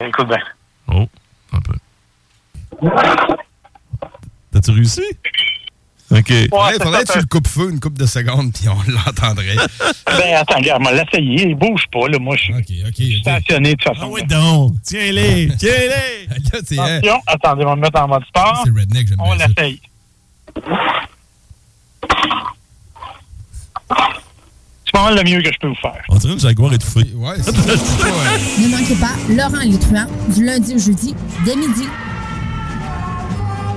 Écoute bien. Oh, un peu. T'as-tu réussi? OK. faudrait faudrait que tu le coupes feu une coupe de secondes, puis on l'entendrait. Ben, attends, regarde, moi, l'essayer. Il bouge pas, là. Moi, je suis stationné de toute façon. Ah oui, donc. Tiens-les. Tiens-les. C'est hein, Attention, attendez, on va me mettre en mode sport. c'est redneck, j'aime On bien ça. l'essaye. C'est pas mal le mieux que je peux vous faire. On dirait une jaguar étouffée. Ouais, Ne manquez pas Laurent Létruant du lundi au jeudi dès midi.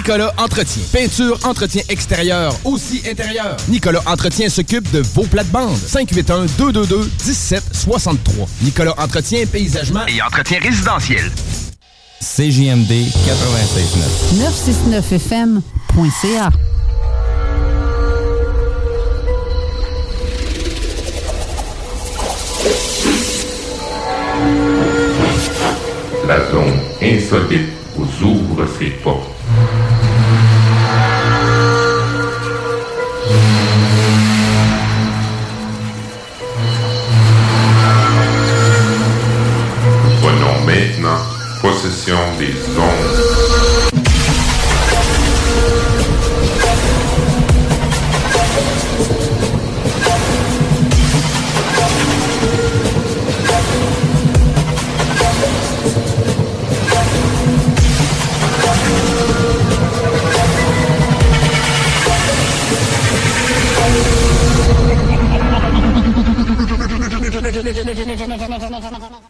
Nicolas Entretien. Peinture, entretien extérieur, aussi intérieur. Nicolas Entretien s'occupe de vos plates-bandes. 581-222-1763. Nicolas Entretien, paysagement et entretien résidentiel. CJMD 96.9. 969fm.ca. La zone insolite vous ouvre ses portes. Possession des ondes.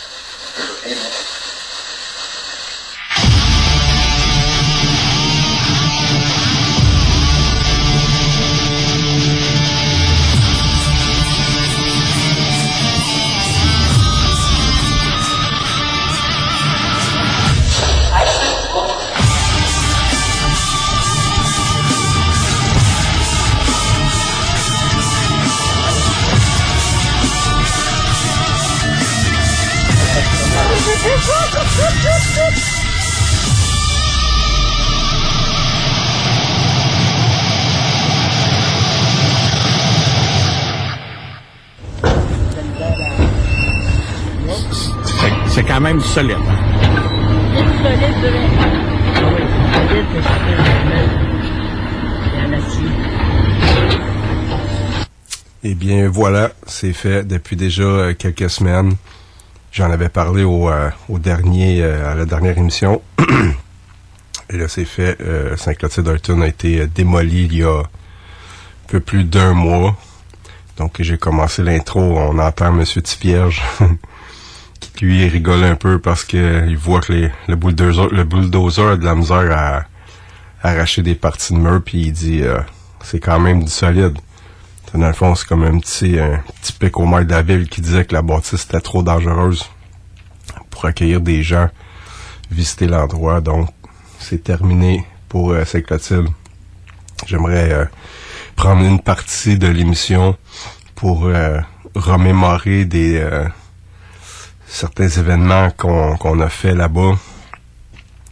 quand même solide. Acier. Eh bien, voilà, c'est fait depuis déjà euh, quelques semaines. J'en avais parlé au, euh, dernier, euh, à la dernière émission. Et là, c'est fait. Saint-Clotilde Dalton a été démoli il y a un peu plus d'un mois. Donc, j'ai commencé l'intro. On entend M. Tifierge qui, lui, rigole un peu parce que il voit que le, bulldozer, le bulldozer a de la misère à, arracher des parties de mur. Puis il dit, c'est quand même du solide. Dans le fond, c'est comme un petit, un petit pic au maire de la ville qui disait que la bâtisse était trop dangereuse pour accueillir des gens, visiter l'endroit. Donc, c'est terminé pour euh, Saint-Clotilde. J'aimerais euh, prendre une partie de l'émission pour euh, remémorer des euh, certains événements qu'on a fait là-bas.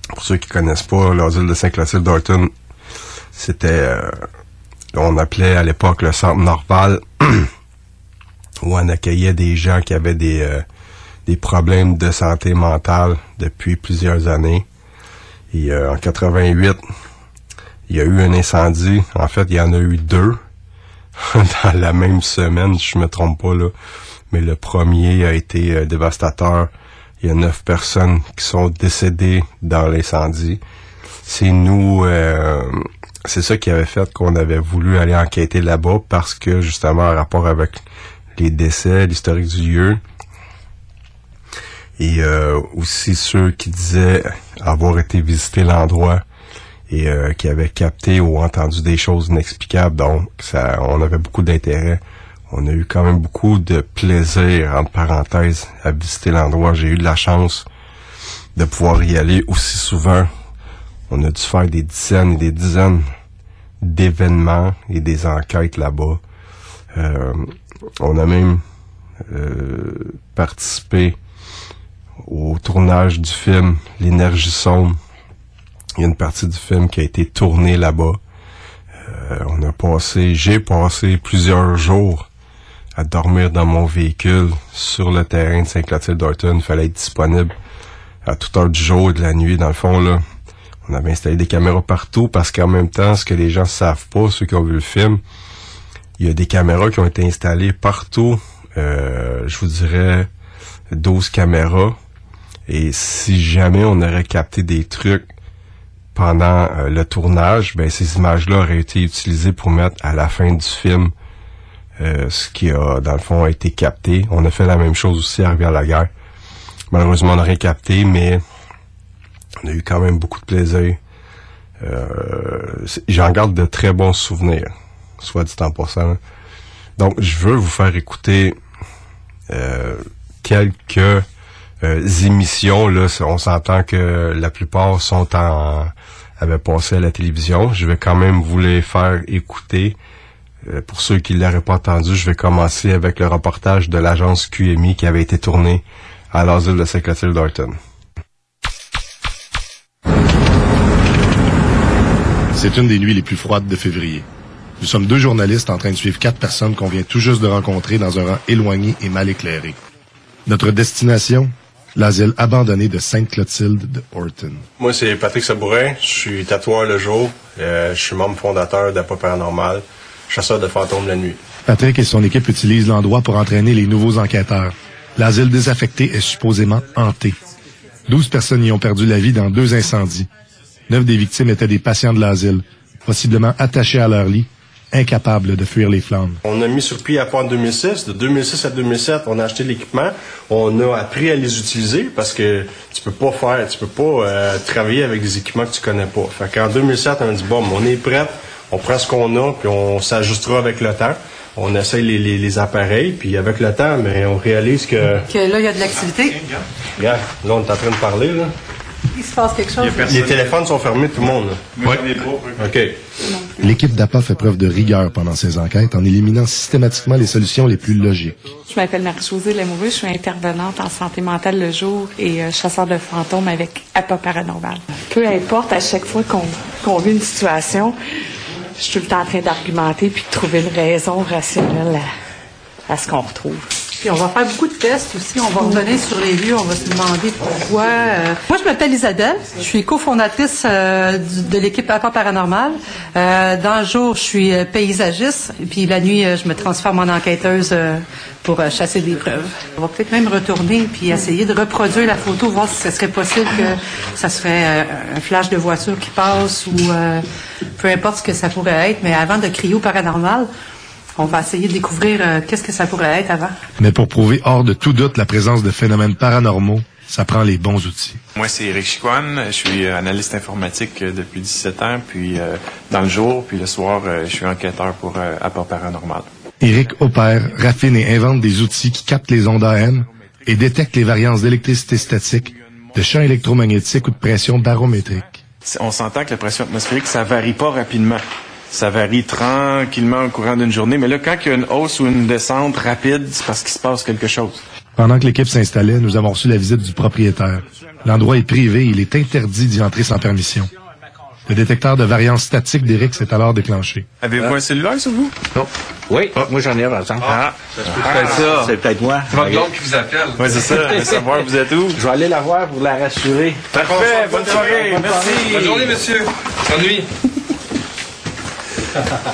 Pour ceux qui connaissent pas, l'asile de Saint-Clotilde d'Orton, c'était on appelait à l'époque le centre Norval, où on accueillait des gens qui avaient des, euh, des problèmes de santé mentale depuis plusieurs années. Et euh, en 88, il y a eu un incendie. En fait, il y en a eu deux dans la même semaine, je me trompe pas là. Mais le premier a été euh, dévastateur. Il y a neuf personnes qui sont décédées dans l'incendie. C'est nous, c'est ça qui avait fait qu'on avait voulu aller enquêter là-bas parce que justement en rapport avec les décès, l'historique du lieu et euh, aussi ceux qui disaient avoir été visiter l'endroit et euh, qui avaient capté ou entendu des choses inexplicables. Donc ça, on avait beaucoup d'intérêt. On a eu quand même beaucoup de plaisir entre parenthèses à visiter l'endroit. J'ai eu de la chance de pouvoir y aller aussi souvent on a dû faire des dizaines et des dizaines d'événements et des enquêtes là-bas. Euh, on a même euh, participé au tournage du film L'énergie sombre. Il y a une partie du film qui a été tournée là-bas. Euh, on a passé, j'ai passé plusieurs jours à dormir dans mon véhicule sur le terrain de Saint-Clotilde d'Orton. Il fallait être disponible à toute heure du jour et de la nuit. Dans le fond, là, on avait installé des caméras partout parce qu'en même temps, ce que les gens savent pas, ceux qui ont vu le film, il y a des caméras qui ont été installées partout. Euh, je vous dirais 12 caméras. Et si jamais on aurait capté des trucs pendant euh, le tournage, ben ces images-là auraient été utilisées pour mettre à la fin du film ce qui a, dans le fond, été capté. On a fait la même chose aussi à Rivière-la-Guerre. Malheureusement, on n'a rien capté, mais on a eu quand même beaucoup de plaisir. Euh, J'en garde de très bons souvenirs, soit dit en passant. Donc, je veux vous faire écouter euh, quelques euh, émissions. Là, on s'entend que la plupart sont en avaient passé à la télévision. Je vais quand même vous les faire écouter. Euh, pour ceux qui ne l'auraient pas entendu, je vais commencer avec le reportage de l'agence QMI qui avait été tourné à l'asile de Saint-Clotilde d'Orton. C'est une des nuits les plus froides de février. Nous sommes deux journalistes en train de suivre quatre personnes qu'on vient tout juste de rencontrer dans un rang éloigné et mal éclairé. Notre destination, l'asile abandonné de Sainte-Clotilde de Horton. Moi, c'est Patrick Sabourin. Je suis tatoueur le jour. Euh, je suis membre fondateur d'Apa Paranormal, chasseur de fantômes la nuit. Patrick et son équipe utilisent l'endroit pour entraîner les nouveaux enquêteurs. L'asile désaffecté est supposément hanté. Douze personnes y ont perdu la vie dans deux incendies. Neuf des victimes étaient des patients de l'asile, possiblement attachés à leur lit, incapables de fuir les flammes. On a mis sur pied à en 2006. De 2006 à 2007, on a acheté l'équipement. On a appris à les utiliser parce que tu peux pas faire, tu peux pas euh, travailler avec des équipements que tu connais pas. Fait qu'en 2007, on a dit bon, on est prêt, on prend ce qu'on a, puis on s'ajustera avec le temps. On essaye les, appareils, puis avec le temps, mais on réalise que... Que là, il y a de l'activité. Regarde, là, on est en train de parler, là. Il se passe quelque chose. Les téléphones sont fermés, tout le monde. Oui. OK. L'équipe d'APA fait preuve de rigueur pendant ses enquêtes en éliminant systématiquement les solutions les plus logiques. Je m'appelle Marie-Josée Lamoureux, je suis intervenante en santé mentale le jour et euh, chasseur de fantômes avec APA Paranormal. Peu importe, à chaque fois qu'on vit une situation, je suis tout le temps en train d'argumenter puis de trouver une raison rationnelle à, à ce qu'on retrouve. Puis on va faire beaucoup de tests aussi. On va revenir sur les lieux. On va se demander pourquoi. euh. Moi, je m'appelle Isabelle. Je suis cofondatrice euh, de l'équipe Apport Paranormal. Euh, dans le jour, je suis paysagiste. Et puis la nuit, je me transforme en enquêteuse pour chasser des preuves. On va peut-être même retourner puis essayer de reproduire la photo, voir si ce serait possible que ça serait un flash de voiture qui passe ou peu importe ce que ça pourrait être. Mais avant de crier au paranormal, on va essayer de découvrir euh, qu'est-ce que ça pourrait être avant. Mais pour prouver hors de tout doute la présence de phénomènes paranormaux, ça prend les bons outils. Moi, c'est Eric Chicoine. Je suis euh, analyste informatique euh, depuis 17 ans. Puis euh, dans le jour, puis le soir, euh, je suis enquêteur pour euh, Apport Paranormal. Eric opère, raffine et invente des outils qui captent les ondes AM et détectent les variances d'électricité statique, de champs électromagnétiques ou de pression barométrique. On s'entend que la pression atmosphérique, ça varie pas rapidement. Ça varie tranquillement au courant d'une journée. Mais là, quand il y a une hausse ou une descente rapide, c'est parce qu'il se passe quelque chose. Pendant que l'équipe s'installait, nous avons reçu la visite du propriétaire. L'endroit est privé, il est interdit d'y entrer sans permission. Le détecteur de variance statique d'Eric s'est alors déclenché. Avez-vous un cellulaire sur vous? Non. Oui, moi j'en ai par exemple. Ah, peut-être ça. C'est peut-être moi. C'est votre blonde qui vous appelle. Oui, c'est ça. Je veux savoir, vous êtes où? Je vais aller la voir pour la rassurer. Parfait. Bonne soirée. Merci. Bonne journée, monsieur. Bonne nuit.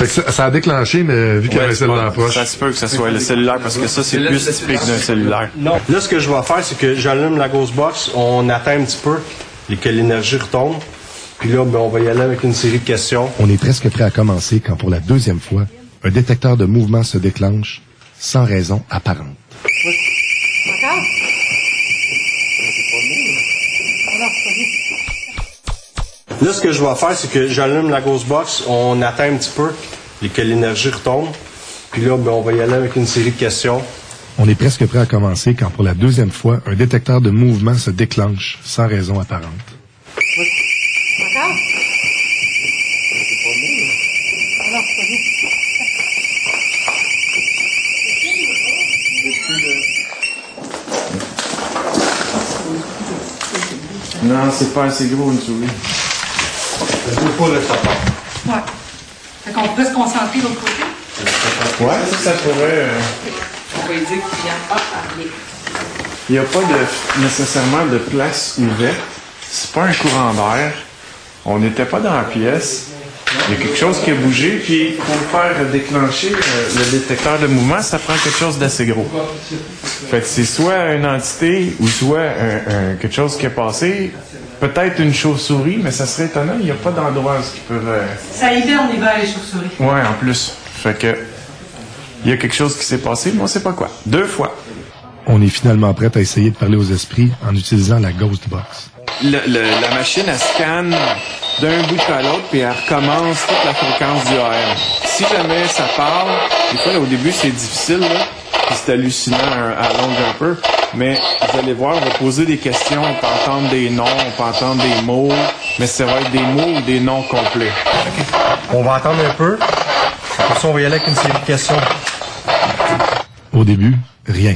Ça, ça a déclenché, mais vu qu'il y avait celle dans la poche. Ça se peut que ce soit le cellulaire parce que ça, c'est plus typique d'un cellulaire. Non. Là, ce que je vais faire, c'est que j'allume la Ghost Box, on attend un petit peu et que l'énergie retombe. Puis là, ben, on va y aller avec une série de questions. On est presque prêt à commencer quand pour la deuxième fois, un détecteur de mouvement se déclenche sans raison apparente. Là, ce que je vais faire, c'est que j'allume la Ghost Box, on attend un petit peu et que l'énergie retombe. Puis là, ben, on va y aller avec une série de questions. On est presque prêt à commencer quand pour la deuxième fois, un détecteur de mouvement se déclenche sans raison apparente. Encore? Alors, c'est pas nous. Non, c'est pas assez gros une souris. Je veux pas le sapin. Ouais. Fait qu'on pourrait se concentrer de l'autre côté. Ouais, ça, ça pourrait. euh, On va lui dire qu'il vient pas parler. Il n'y a pas de, nécessairement de place ouverte. C'est pas un courant d'air. On n'était pas dans la pièce. Il y a quelque chose qui a bougé, puis pour faire déclencher euh, le détecteur de mouvement, ça prend quelque chose d'assez gros. Fait que c'est soit une entité ou soit un- un- quelque chose qui est passé. Peut-être une chauve-souris, mais ça serait étonnant. Il n'y a pas d'endroit où ce qui peut. euh, Ça hiberne l'hiver, les chauves-souris. Ouais, en plus. Fait que. Il y a quelque chose qui s'est passé, mais on sait pas quoi. Deux fois. On est finalement prêt à essayer de parler aux esprits en utilisant la Ghost Box. Le- le- la machine, elle scanne d'un bout à l'autre, puis elle recommence toute la fréquence du AM. Si jamais ça parle, des fois, là, au début, c'est difficile, là, puis c'est hallucinant à, à longue un peu, mais vous allez voir, on va poser des questions, on peut entendre des noms, on peut entendre des mots, mais ça va être des mots ou des noms complets. On va attendre un peu. Après ça, on va y aller avec une série de questions. Au début, rien.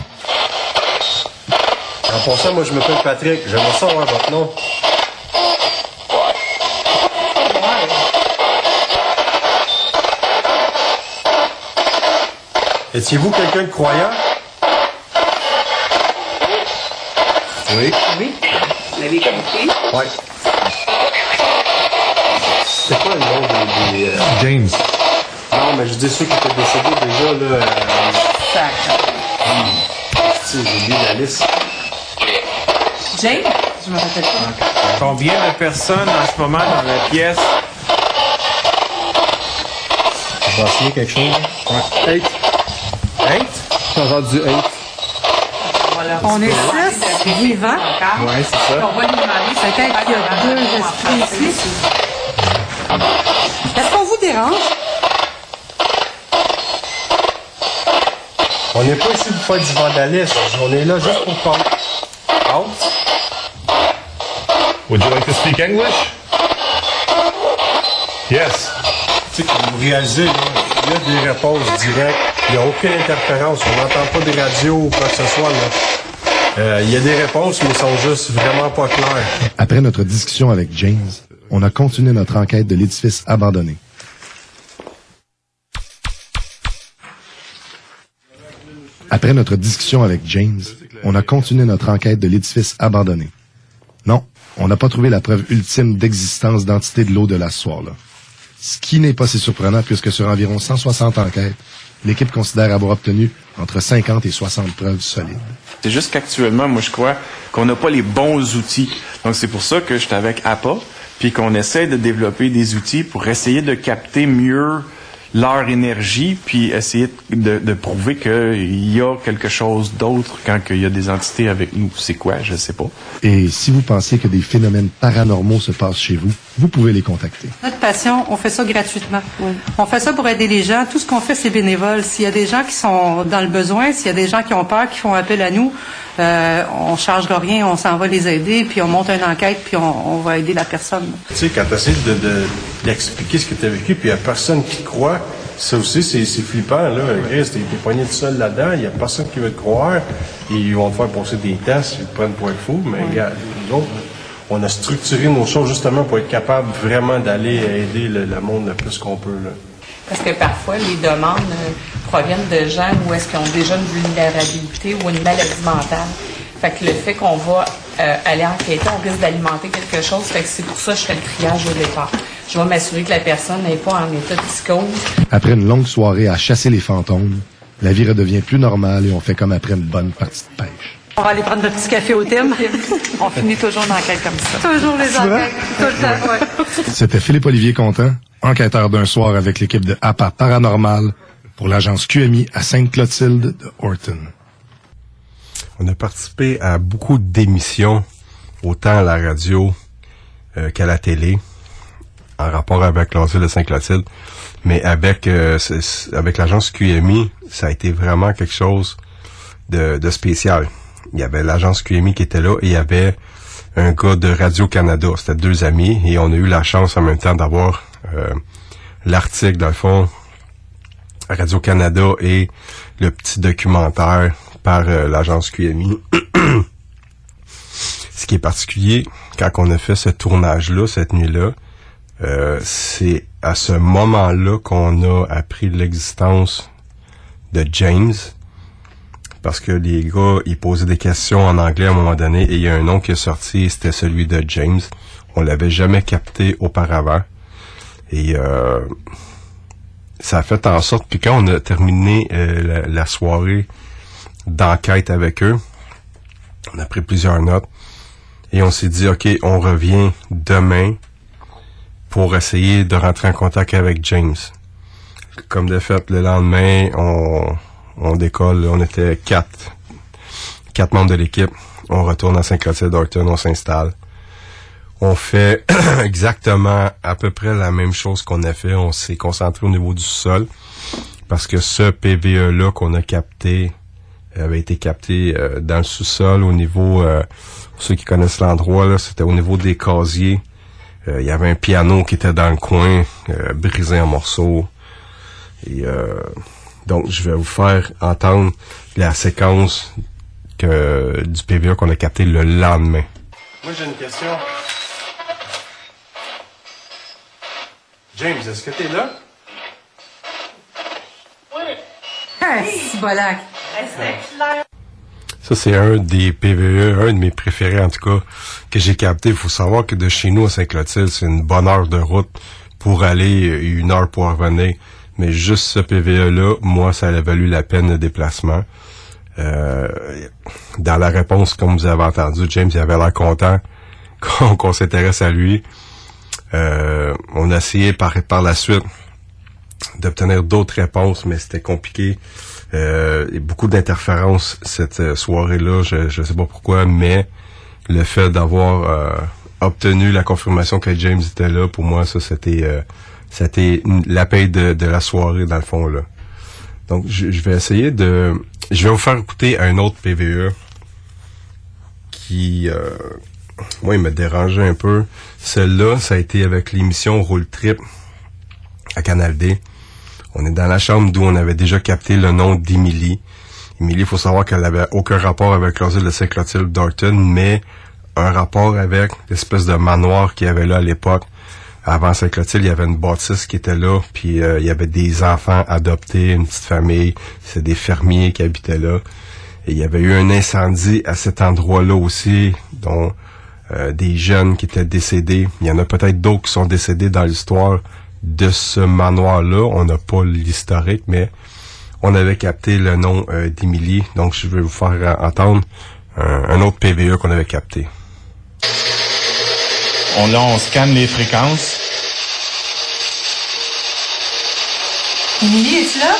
En passant, moi, je m'appelle Patrick. J'aimerais ça avoir votre nom. Étiez-vous quelqu'un de croyant? Oui. Oui. Vous l'avez compris? Oui. C'était quoi le nom des... des, euh, James. Non, mais je dis ceux qui étaient décédés déjà, là... Euh... Si, j'ai oublié la liste. Jane? Je me rappelle pas. Combien de personnes en ce moment dans la pièce? Je vais quelque chose. Ouais. Eight. On est six vivants. Ouais, c'est ça. On va lui demander peut-être qu'il y a deux esprits ici. Est-ce qu'on vous dérange? On n'est pas ici pour faire du vandalisme. On est là juste pour parler. Out. Would you like to speak English? Yes. Tu sais, comme vous réalisez, là, il des réponses directes. Il n'y a aucune interférence. On n'entend pas de radio ou quoi que ce soit. là. Euh, Il y a des réponses, mais sont juste vraiment pas claires. Après notre discussion avec James, on a continué notre enquête de l'édifice abandonné. Après notre discussion avec James, on a continué notre enquête de l'édifice abandonné. Non, on n'a pas trouvé la preuve ultime d'existence d'entité de l'eau de la soir-là. Ce qui n'est pas si surprenant puisque sur environ 160 enquêtes, l'équipe considère avoir obtenu entre 50 et 60 preuves solides. C'est juste qu'actuellement, moi, je crois qu'on n'a pas les bons outils. Donc, c'est pour ça que je suis avec APA, puis qu'on essaie de développer des outils pour essayer de capter mieux leur énergie, puis essayer de, de prouver qu'il y a quelque chose d'autre quand il y a des entités avec nous. C'est quoi? Je sais pas. Et si vous pensez que des phénomènes paranormaux se passent chez vous, vous pouvez les contacter. Notre passion, on fait ça gratuitement. On fait ça pour aider les gens. Tout ce qu'on fait, c'est bénévole. S'il y a des gens qui sont dans le besoin, s'il y a des gens qui ont peur, qui font appel à nous, euh, on charge rien, on s'en va les aider, puis on monte une enquête, puis on, on va aider la personne. Tu sais, quand tu essaies de, de, d'expliquer ce que tu as vécu, puis il n'y a personne qui te croit, ça aussi, c'est, c'est flippant. Là. Chris, t'es, t'es poigné tout seul là-dedans, il n'y a personne qui veut te croire, ils vont te faire passer des tests, ils te prennent pour être fou, mais regarde, nous autres, on a structuré nos choses justement pour être capable vraiment d'aller aider le, le monde le plus qu'on peut. Là. Parce que parfois, les demandes euh, proviennent de gens où est-ce qu'ils ont déjà une vulnérabilité ou une maladie mentale. Fait que le fait qu'on va euh, aller enquêter, on risque d'alimenter quelque chose. Fait que c'est pour ça que je fais le triage au départ. Je vais m'assurer que la personne n'est pas en état psychose. Après une longue soirée à chasser les fantômes, la vie redevient plus normale et on fait comme après une bonne partie de pêche. On va aller prendre notre petit café au thème. on finit toujours une enquête comme ça. Toujours les enquêtes, tout le temps, ouais. C'était Philippe-Olivier Contant, enquêteur d'un soir avec l'équipe de APA Paranormal pour l'agence QMI à Sainte-Clotilde de Horton. On a participé à beaucoup d'émissions, autant à la radio euh, qu'à la télé, en rapport avec l'asile de Saint-Clotilde. Mais avec euh, avec l'agence QMI, ça a été vraiment quelque chose de, de spécial. Il y avait l'agence QMI qui était là et il y avait un gars de Radio-Canada. C'était deux amis et on a eu la chance en même temps d'avoir euh, l'article, dans le fond, Radio-Canada et le petit documentaire par euh, l'agence QMI. Ce qui est particulier, quand on a fait ce tournage-là, cette nuit-là, euh, c'est à ce moment-là qu'on a appris l'existence de James. Parce que les gars, ils posaient des questions en anglais à un moment donné et il y a un nom qui est sorti, c'était celui de James. On l'avait jamais capté auparavant. Et euh, ça a fait en sorte que quand on a terminé euh, la, la, soirée d'enquête avec eux, on a pris plusieurs notes et on s'est dit, OK, on revient demain pour essayer de rentrer en contact avec James. Comme de fait, le lendemain, on, on décolle, on était quatre, quatre membres de l'équipe. On retourne à Saint-Clotilde d'Orton, on s'installe. On fait exactement à peu près la même chose qu'on a fait. On s'est concentré au niveau du sol parce que ce PVE-là qu'on a capté avait été capté euh, dans le sous-sol au niveau, euh, pour ceux qui connaissent l'endroit, c'était au niveau des casiers. Euh, il y avait un piano qui était dans le coin, brisé en morceaux. Et donc, je vais vous faire entendre la séquence que, du PVE qu'on a capté le lendemain. Moi, j'ai une question. James, est-ce que t'es là? Oui. Ah, c'est bolac. Ça, c'est un des PVE, un de mes préférés en tout cas, que j'ai capté. Il faut savoir que de chez nous à Saint-Clotilde, c'est une bonne heure de route pour aller, une heure pour revenir. Mais juste ce PVE-là, moi, ça a valu la peine de déplacement. Euh, dans la réponse, comme vous avez entendu, James il avait l'air content qu'on s'intéresse à lui. Euh, on a essayé par, par la suite d'obtenir d'autres réponses, mais c'était compliqué. Euh, beaucoup d'interférences cette soirée-là, je ne sais pas pourquoi, mais le fait d'avoir euh, obtenu la confirmation que James était là, pour moi, ça c'était euh, c'était la paix de, la soirée dans le fond là. Donc je, vais essayer de, je vais vous faire écouter un autre PVE qui, euh, moi, il m'a dérangé un peu. Celle-là, ça a été avec l'émission Roule Trip à Canal D. On est dans la chambre d'où on avait déjà capté le nom d'Emily. Emily, il faut savoir qu'elle avait aucun rapport avec l'asile de Saint-Clotilde mais un rapport avec l'espèce de manoir qu'il y avait là à l'époque avant Saint-Clotilde, il y avait une bâtisse qui était là, puis euh, il y avait des enfants adoptés, une petite famille, c'est des fermiers qui habitaient là. Il y avait eu un incendie à cet endroit-là aussi, dont euh, des jeunes qui étaient décédés. Il y en a peut-être d'autres qui sont décédés dans l'histoire de ce manoir-là. On n'a pas l'historique, mais on avait capté le nom euh, d'Émilie. Donc, je vais vous faire entendre un, un autre PVE qu'on avait capté. On, là, on scanne les fréquences. Émilie, es-tu là?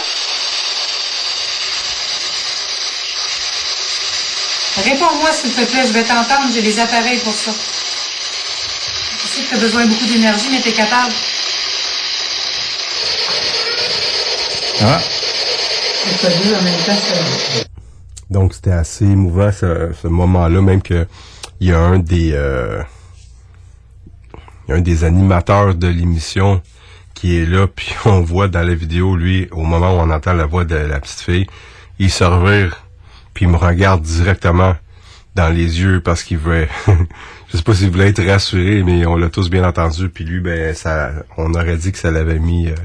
Réponds-moi, s'il te plaît, je vais t'entendre, j'ai les appareils pour ça. Je sais que tu as besoin de beaucoup d'énergie, mais tu es capable. Ah. C'est pas dur en même temps, ça. Donc c'était assez émouvant ce, ce moment-là, même que il y a un des euh, un des animateurs de l'émission qui est là, puis on voit dans la vidéo, lui, au moment où on entend la voix de la petite fille, il se revire, puis il me regarde directement dans les yeux parce qu'il veut je sais pas s'il voulait être rassuré, mais on l'a tous bien entendu, puis lui, ben ça on aurait dit que ça l'avait mis euh,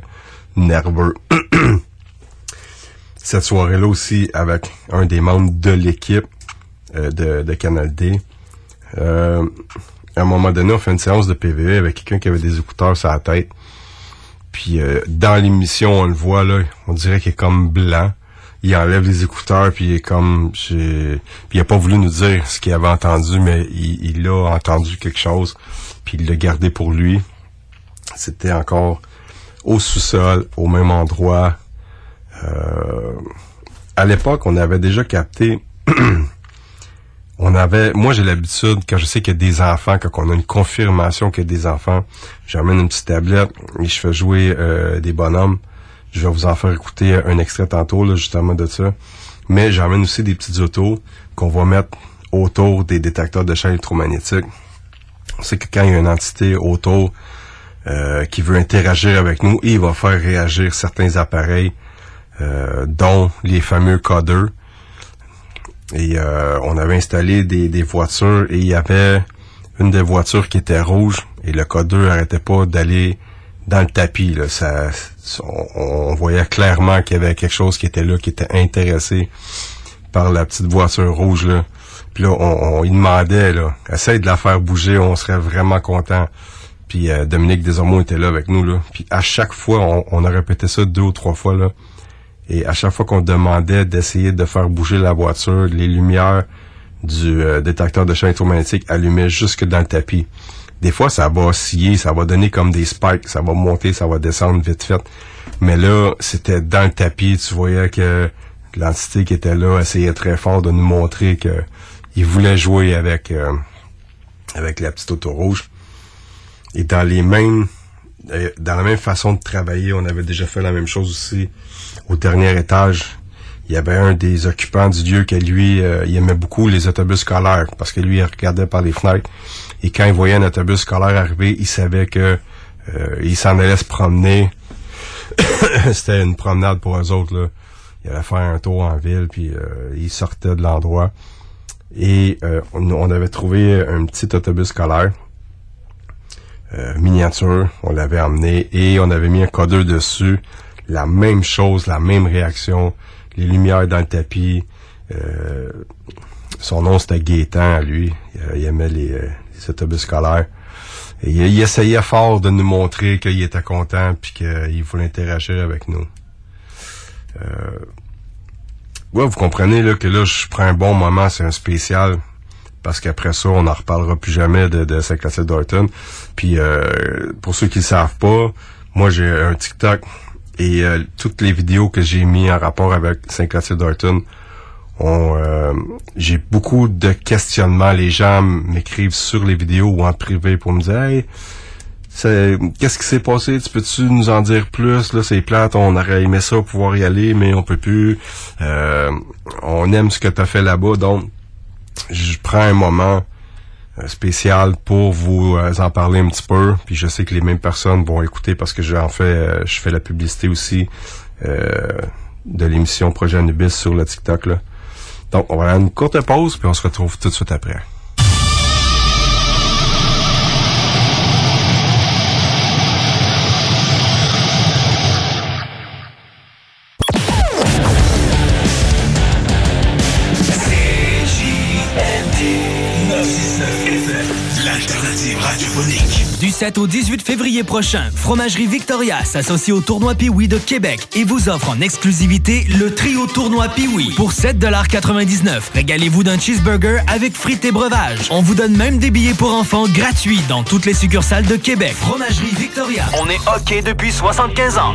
nerveux. Cette soirée-là aussi, avec un des membres de l'équipe euh, de, de Canal D, euh, à un moment donné, on fait une séance de PVE avec quelqu'un qui avait des écouteurs sur la tête. Puis euh, dans l'émission, on le voit là, on dirait qu'il est comme blanc. Il enlève les écouteurs, puis il est comme... Puis il a pas voulu nous dire ce qu'il avait entendu, mais il, il a entendu quelque chose, puis il l'a gardé pour lui. C'était encore au sous-sol, au même endroit. Euh, à l'époque, on avait déjà capté on avait, moi j'ai l'habitude, quand je sais qu'il y a des enfants, quand on a une confirmation qu'il y a des enfants, j'amène une petite tablette et je fais jouer euh, des bonhommes. Je vais vous en faire écouter un extrait tantôt, là, justement, de ça. Mais j'amène aussi des petites autos qu'on va mettre autour des détecteurs de champs électromagnétiques. On sait que quand il y a une entité autour euh, qui veut interagir avec nous, il va faire réagir certains appareils, euh, dont les fameux codeurs. Et euh, on avait installé des, des voitures et il y avait une des voitures qui était rouge et le codeur arrêtait pas d'aller dans le tapis. Là. Ça, on, voyait clairement qu'il y avait quelque chose qui était là, qui était intéressé par la petite voiture rouge. Là. Puis là, on, on il demandait, là, essaye de la faire bouger, on serait vraiment content. Puis euh, Dominique Desormeaux était là avec nous. Là. Puis à chaque fois, on, on a répété ça deux ou trois fois. Là. Et à chaque fois qu'on demandait d'essayer de faire bouger la voiture, les lumières du euh, détecteur de champ électromagnétique allumaient jusque dans le tapis. Des fois, ça va osciller, ça va donner comme des spikes, ça va monter, ça va descendre vite fait. Mais là, c'était dans le tapis, tu voyais que l'entité qui était là essayait très fort de nous montrer que il voulait jouer avec euh, avec la petite auto rouge. Et dans les mêmes dans la même façon de travailler, on avait déjà fait la même chose aussi au dernier étage. Il y avait un des occupants du lieu qui lui, euh, il aimait beaucoup les autobus scolaires parce que lui, il regardait par les fenêtres. Et quand il voyait un autobus scolaire arriver, il savait que euh, il s'en allait se promener. C'était une promenade pour eux autres. Là. Il allait faire un tour en ville, puis euh, il sortait de l'endroit. Et euh, on, on avait trouvé un petit autobus scolaire euh, miniature, on l'avait emmené et on avait mis un codeur dessus. La même chose, la même réaction, les lumières dans le tapis. Euh, son nom c'était Gaétan, lui. Il, il aimait les, euh, autobus scolaires. Et il, il essayait fort de nous montrer qu'il était content puis qu'il voulait interagir avec nous. Euh, ouais, vous comprenez là que là, je prends un bon moment, c'est un spécial parce qu'après ça, on n'en reparlera plus jamais de, de Saint-Clotilde Dorton. Puis euh, pour ceux qui ne savent pas, moi j'ai un TikTok et euh, toutes les vidéos que j'ai mis en rapport avec Saint-Clotilde Dorton, on, euh, j'ai beaucoup de questionnements. Les gens m'écrivent sur les vidéos ou en privé pour me dire Hey, qu'est-ce qui s'est passé? Tu peux-tu nous en dire plus? Là, c'est plate, on aurait aimé ça pouvoir y aller, mais on peut plus. Euh, on aime ce que tu as fait là-bas, donc je prends un moment euh, spécial pour vous euh, en parler un petit peu. Puis je sais que les mêmes personnes vont écouter parce que j'en fais, euh, je fais la publicité aussi euh, de l'émission Projet Anubis sur le TikTok. Là. Donc on va aller à une courte pause puis on se retrouve tout de suite après. 7 au 18 février prochain, Fromagerie Victoria s'associe au tournoi Piwi de Québec et vous offre en exclusivité le trio tournoi Piwi pour 7,99 Régalez-vous d'un cheeseburger avec frites et breuvages. On vous donne même des billets pour enfants gratuits dans toutes les succursales de Québec. Fromagerie Victoria. On est OK depuis 75 ans.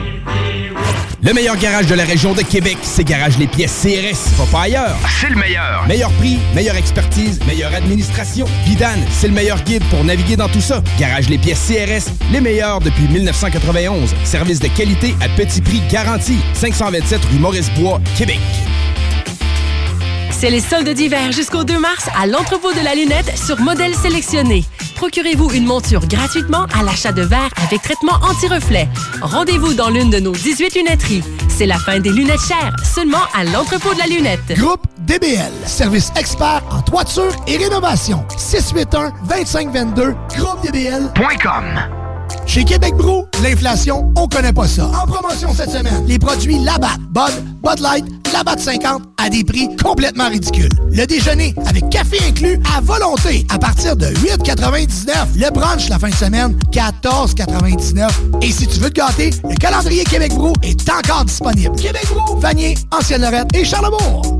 Le meilleur garage de la région de Québec, c'est Garage Les Pièces CRS. Va pas ailleurs. C'est le meilleur. Meilleur prix, meilleure expertise, meilleure administration. Vidane, c'est le meilleur guide pour naviguer dans tout ça. Garage Les Pièces CRS, les meilleurs depuis 1991. Service de qualité à petit prix garanti. 527 rue Maurice-Bois, Québec. C'est les soldes d'hiver jusqu'au 2 mars à l'entrepôt de la lunette sur modèle sélectionné. Procurez-vous une monture gratuitement à l'achat de verres avec traitement anti-reflet. Rendez-vous dans l'une de nos 18 lunetteries. C'est la fin des lunettes chères, seulement à l'entrepôt de la lunette. Groupe DBL, service expert en toiture et rénovation. 681-2522, groupedbl.com. Chez Québec Brou, l'inflation, on connaît pas ça. En promotion cette semaine, les produits Labatt, Bud, Bud Light, Labatt 50 à des prix complètement ridicules. Le déjeuner avec café inclus à volonté à partir de 8,99. Le brunch la fin de semaine, 14,99. Et si tu veux te gâter, le calendrier Québec Brou est encore disponible. Québec Brou, Vanier, Ancienne-Lorette et Charlebourg.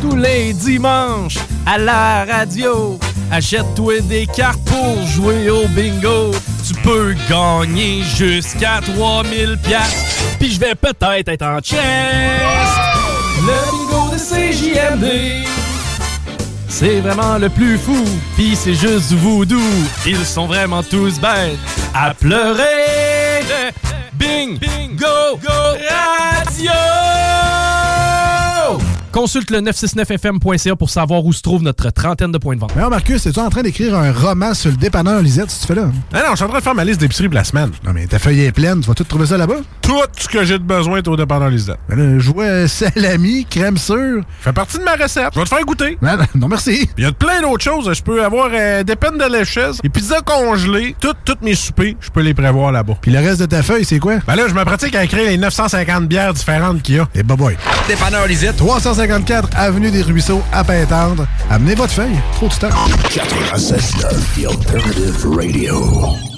Tous les dimanches à la radio, achète-toi des cartes pour jouer au bingo. Tu peux gagner jusqu'à 3000 pièces. Puis je vais peut-être être en chest. Le bingo de CJMD. C'est vraiment le plus fou, pis c'est juste voodoo. Ils sont vraiment tous bêtes à pleurer. Bing, bingo, go, radio! Consulte le 969fm.ca pour savoir où se trouve notre trentaine de points de vente. Alors Marcus, es-tu en train d'écrire un roman sur le dépanneur Lisette, si tu fais là? Ah non, je suis en train de faire ma liste d'épicerie pour la semaine. Non, mais ta feuille est pleine, tu vas tout trouver ça là-bas? Tout ce que j'ai de besoin est au dépanneur Lisette. Ben là, je vois salami, crème sûre. Fait partie de ma recette. Je vais te faire goûter. Non, non merci. Il y a plein d'autres choses. Je peux avoir euh, des peines de lécheuse, des pizzas congelées, toutes toutes mes soupers, je peux les prévoir là-bas. Puis le reste de ta feuille, c'est quoi? Ben là, je me pratique à écrire les 950 bières différentes qu'il y a. Et bah boy. Dépanneur Lisette. 354 Avenue des Ruisseaux, à Pintendre. Amenez votre feuille. Trop de temps. 96.9 The Alternative Radio.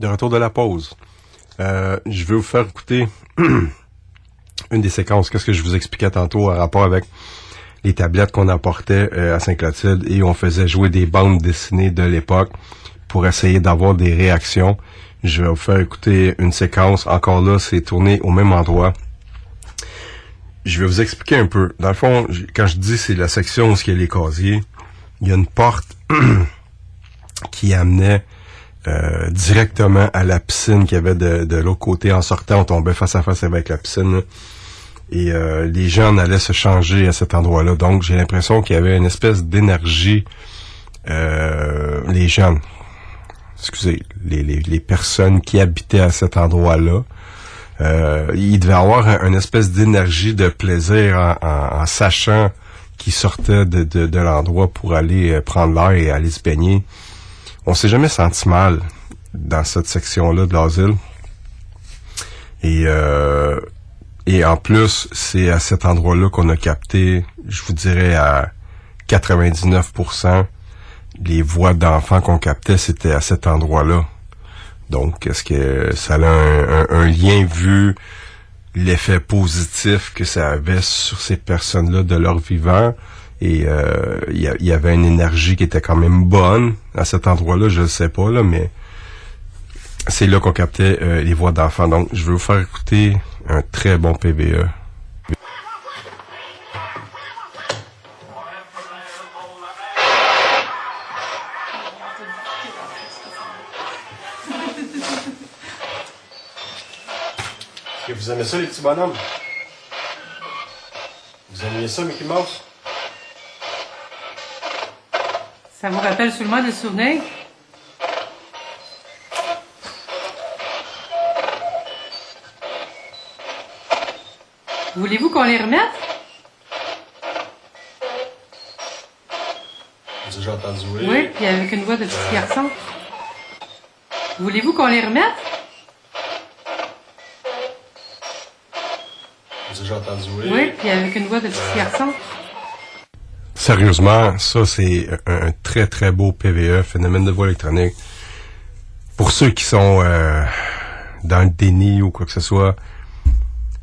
De retour de la pause. Euh, je vais vous faire écouter une des séquences. Qu'est-ce que je vous expliquais tantôt en rapport avec les tablettes qu'on apportait euh, à Saint-Clotilde et on faisait jouer des bandes dessinées de l'époque pour essayer d'avoir des réactions Je vais vous faire écouter une séquence. Encore là, c'est tourné au même endroit. Je vais vous expliquer un peu. Dans le fond, quand je dis c'est la section où il y a les casiers, il y a une porte qui amenait euh, directement à la piscine qu'il y avait de, de l'autre côté. En sortant, on tombait face à face avec la piscine. Et euh, les gens en allaient se changer à cet endroit-là. Donc, j'ai l'impression qu'il y avait une espèce d'énergie. euh, les jeunes, excusez, les, les, personnes qui habitaient à cet endroit-là, il devait avoir un, une espèce d'énergie de plaisir en, en- sachant qu'ils sortaient de, de, de l'endroit pour aller prendre l'air et aller se baigner. On s'est jamais senti mal dans cette section-là de l'asile. Et, euh, et en plus, c'est à cet endroit-là qu'on a capté, je vous dirais à 99%, les voix d'enfants qu'on captait, c'était à cet endroit-là. Donc, est-ce que ça a un, un- un lien vu l'effet positif que ça avait sur ces personnes-là de leur vivant? Et euh, il y, a- il y avait une énergie qui était quand même bonne à cet endroit-là, je ne sais pas, là, mais c'est là qu'on captait euh, les voix d'enfants. Donc, je vais vous faire écouter un très bon. PVE. Est-ce que vous aimez ça, les petits bonhommes? Vous aimiez ça, Mickey Mouse? Ça vous rappelle seulement des souvenirs? Voulez-vous qu'on les remette? J'ai déjà entendu oui. Oui, puis avec une voix de petit garçon. Voulez-vous qu'on les remette? J'ai déjà entendu oui. Oui, puis avec une voix de petit garçon. Sérieusement, ça c'est un, très très beau PVE, phénomène de voix électronique. Pour ceux qui sont euh, dans le déni ou quoi que ce soit,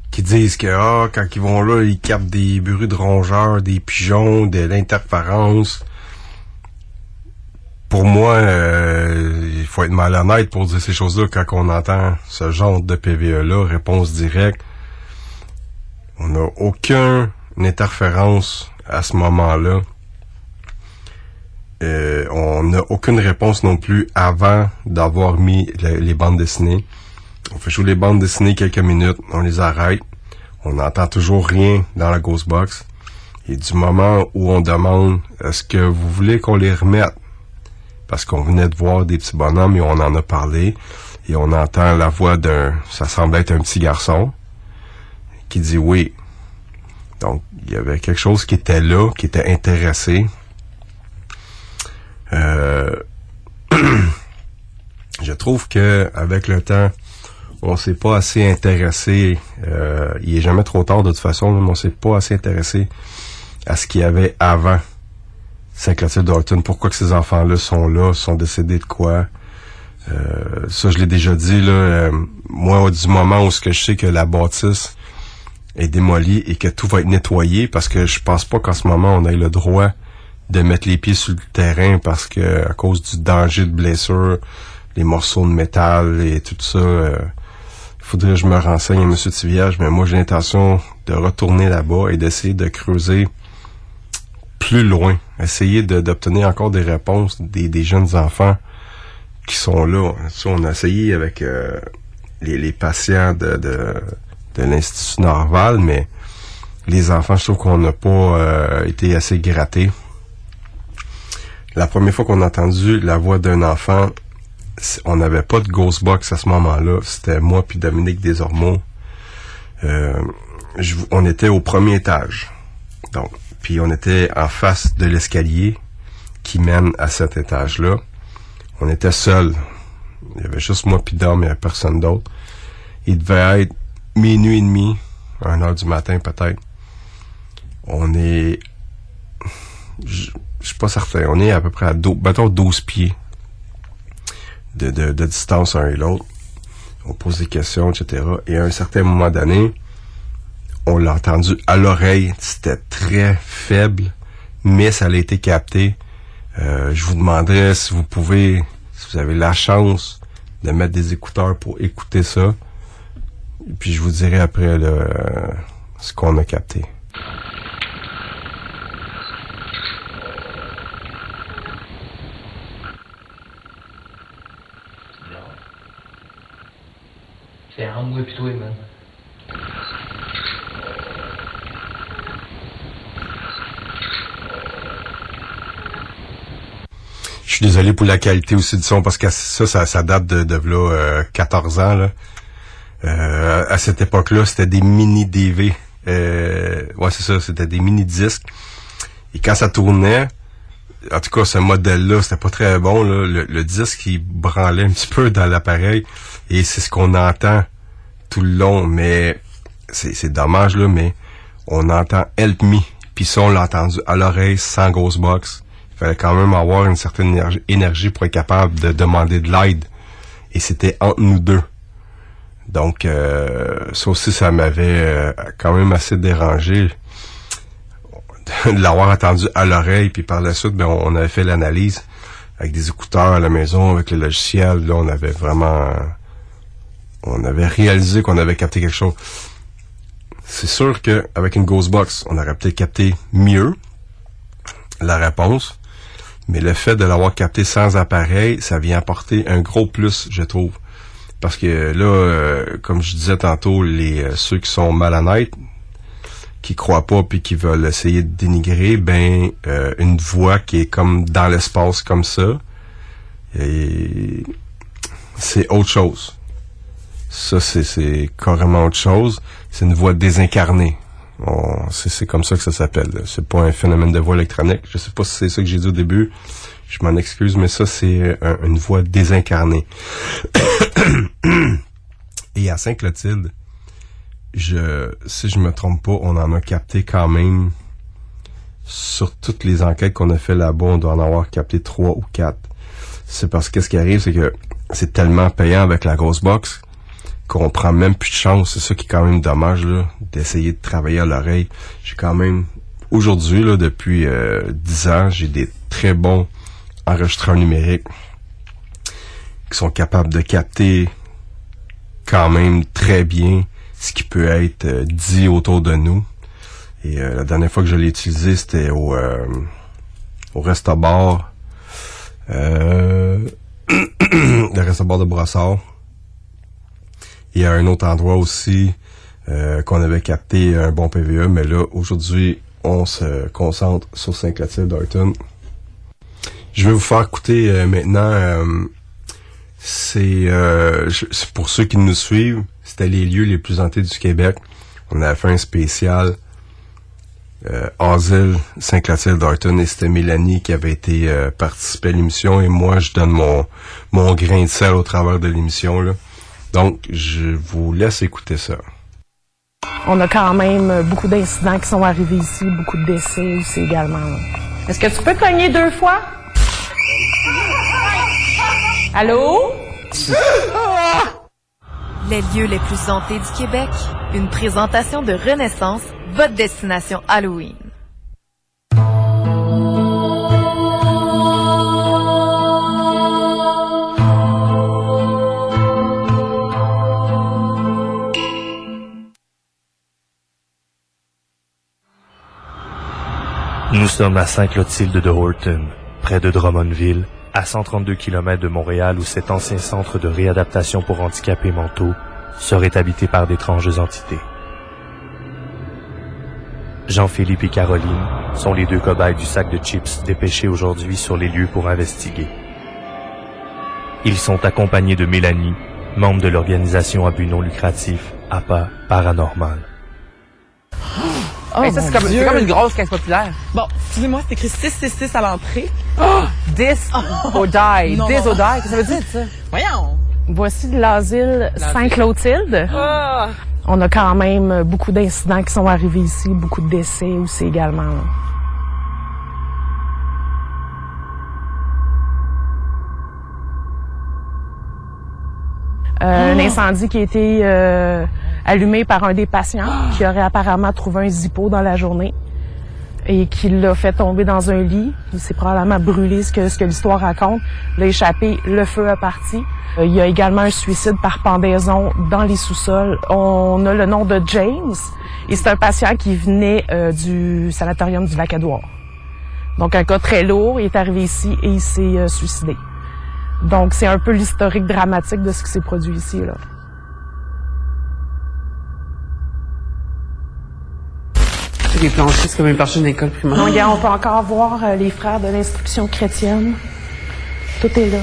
qui disent que ah, quand ils vont là, ils captent des bruits de rongeurs, des pigeons, de l'interférence. Pour moi, euh, il faut être malhonnête pour dire ces choses-là quand on entend ce genre de PVE-là, réponse directe. On n'a aucune interférence à ce moment-là. Euh, on n'a aucune réponse non plus avant d'avoir mis le- les bandes dessinées. On fait jouer les bandes dessinées quelques minutes, on les arrête. On n'entend toujours rien dans la Ghost Box. Et du moment où on demande est-ce que vous voulez qu'on les remette? Parce qu'on venait de voir des petits bonhommes et on en a parlé. Et on entend la voix d'un, ça semble être un petit garçon, qui dit oui. Donc, il y avait quelque chose qui était là, qui était intéressé. Euh, je trouve que avec le temps, on s'est pas assez intéressé. euh, il est jamais trop tard de toute façon, mais on s'est pas assez intéressé à ce qu'il y avait avant Saint-Clotilde Dalton. Pourquoi que ces enfants-là sont là, sont décédés de quoi? Euh, Ça, je l'ai déjà dit moi, du moment où ce que je sais que la bâtisse est démolie et que tout va être nettoyé, parce que je pense pas qu'en ce moment on ait le droit de mettre les pieds sur le terrain parce que à cause du danger de blessure, les morceaux de métal et tout ça, euh, il faudrait que je me renseigne, M. Tivillage, mais moi j'ai l'intention de retourner là-bas et d'essayer de creuser plus loin, essayer d'obtenir encore des réponses des, des jeunes enfants qui sont là. Ça, on a essayé avec euh, les, les patients de, de, de l'Institut Norval, mais les enfants, je trouve qu'on n'a pas euh, été assez grattés. La première fois qu'on a entendu la voix d'un enfant, on n'avait pas de ghost box à ce moment-là. C'était moi puis Dominique Desormeaux. Euh, on était au premier étage. Donc, puis on était en face de l'escalier qui mène à cet étage-là. On était seuls. Il y avait juste moi puis Dom, il n'y avait personne d'autre. Il devait être minuit et demi, 1 heure du matin peut-être. On est... Je je suis pas certain. On est à peu près à 12, mettons 12 pieds de, de, de distance un et l'autre. On pose des questions, etc. Et à un certain moment donné, on l'a entendu à l'oreille. C'était très faible, mais ça a été capté. Euh, je vous demanderais si vous pouvez, si vous avez la chance de mettre des écouteurs pour écouter ça. Puis je vous dirai après euh, ce qu'on a capté. C'est entre moi pis toi, man. Je suis désolé pour la qualité aussi du son parce que ça, ça, ça date de, de là, euh, 14 ans. Là. Euh, à cette époque-là, c'était des mini DV. Euh, ouais, c'est ça, c'était des mini disques. Et quand ça tournait, en tout cas, ce modèle-là, c'était pas très bon. Là. Le, disque, il branlait un petit peu dans l'appareil. Et c'est ce qu'on entend tout le long. Mais c'est dommage, là, mais on entend Help Me. Puis ça, on l'a entendu à l'oreille, sans grosse box. Il fallait quand même avoir une certaine énergie pour être capable de demander de l'aide. Et c'était entre nous deux. Donc, euh, ça aussi, ça m'avait euh, quand même assez dérangé de l'avoir entendu à l'oreille. Puis par la suite, ben, on, avait fait l'analyse avec des écouteurs à la maison, avec le logiciel. Là, on avait vraiment... On avait réalisé qu'on avait capté quelque chose. C'est sûr qu'avec une Ghostbox, on aurait peut-être capté mieux la réponse. Mais le fait de l'avoir capté sans appareil, ça vient apporter un gros plus, je trouve. Parce que là, euh, comme je disais tantôt, les euh, ceux qui sont malhonnêtes, qui croient pas puis qui veulent essayer de dénigrer, ben euh, une voix qui est comme dans l'espace comme ça, c'est autre chose. Ça, c'est, carrément autre chose. C'est une voix désincarnée. C'est, comme ça que ça s'appelle. C'est pas un phénomène de voix électronique. Je sais pas si c'est ça que j'ai dit au début. Je m'en excuse, mais ça, c'est un- une voix désincarnée. Et à Saint-Clotilde, je, si je me trompe pas, on en a capté quand même sur toutes les enquêtes qu'on a fait là-bas, on doit en avoir capté trois ou quatre. C'est parce que ce qui arrive, c'est que c'est tellement payant avec la grosse box qu'on prend même plus de chance. C'est ça qui est quand même dommage, là, d'essayer de travailler à l'oreille. J'ai quand même, aujourd'hui, là, depuis euh, 10 ans, j'ai des très bons enregistreurs numériques qui sont capables de capter quand même très bien ce qui peut être euh, dit autour de nous. Et euh, la dernière fois que je l'ai utilisé, c'était au, euh, au Resto-Bar. Euh, le Resto-Bar de Brossard. Et à un autre endroit aussi euh, qu'on avait capté un bon PVE, mais là, aujourd'hui, on se concentre sur Saint-Clotilde d'Arton. Je vais vous faire écouter maintenant, c'est euh, c'est pour ceux qui nous suivent, c'était les lieux les plus hantés du Québec. On avait fait un spécial euh, Asile Saint-Clotilde d'Arton et c'était Mélanie qui avait été euh, à l'émission et moi je donne mon mon grain de sel au travers de l'émission là. Donc je vous laisse écouter ça. On a quand même beaucoup d'incidents qui sont arrivés ici, beaucoup de décès aussi également. Est-ce que tu peux cogner deux fois? Allô? Les lieux les plus hantés du Québec. Une présentation de Renaissance, votre destination Halloween. Nous sommes à Saint-Clotilde de Horton, près de Drummondville, à 132 km de Montréal où cet ancien centre de réadaptation pour handicapés mentaux serait habité par d'étranges entités. Jean-Philippe et Caroline sont les deux cobayes du sac de chips dépêchés aujourd'hui sur les lieux pour investiguer. Ils sont accompagnés de Mélanie, membre de l'organisation à but non lucratif APA Paranormal. Oh, ça, comme, c'est comme une grosse caisse populaire. Bon, excusez-moi, c'est écrit 666 à l'entrée. Dis or die. Non, Dis non. or die. Qu'est-ce que ça veut dire, ça? Voyons. Voici l'asile Saint-Clotilde. Ah. On a quand même beaucoup d'incidents qui sont arrivés ici, beaucoup de décès aussi également. Euh, Un Ah. incendie qui a été euh, allumé par un des patients qui aurait apparemment trouvé un zippo dans la journée. Et qui l'a fait tomber dans un lit. Il s'est probablement brûlé ce que, ce que l'histoire raconte. L'a échappé, le feu a parti. Euh, il y a également un suicide par pendaison dans les sous-sols. On a le nom de James et c'est un patient qui venait euh, du sanatorium du Lac-Édouard. Donc un cas très lourd, il est arrivé ici et il s'est euh, suicidé. Donc c'est un peu l'historique dramatique de ce qui s'est produit ici. Là. Les planchers, c'est comme un plancher d'une école primaire. Non, regarde, on peut encore voir euh, les frères de l'instruction chrétienne. Tout est là.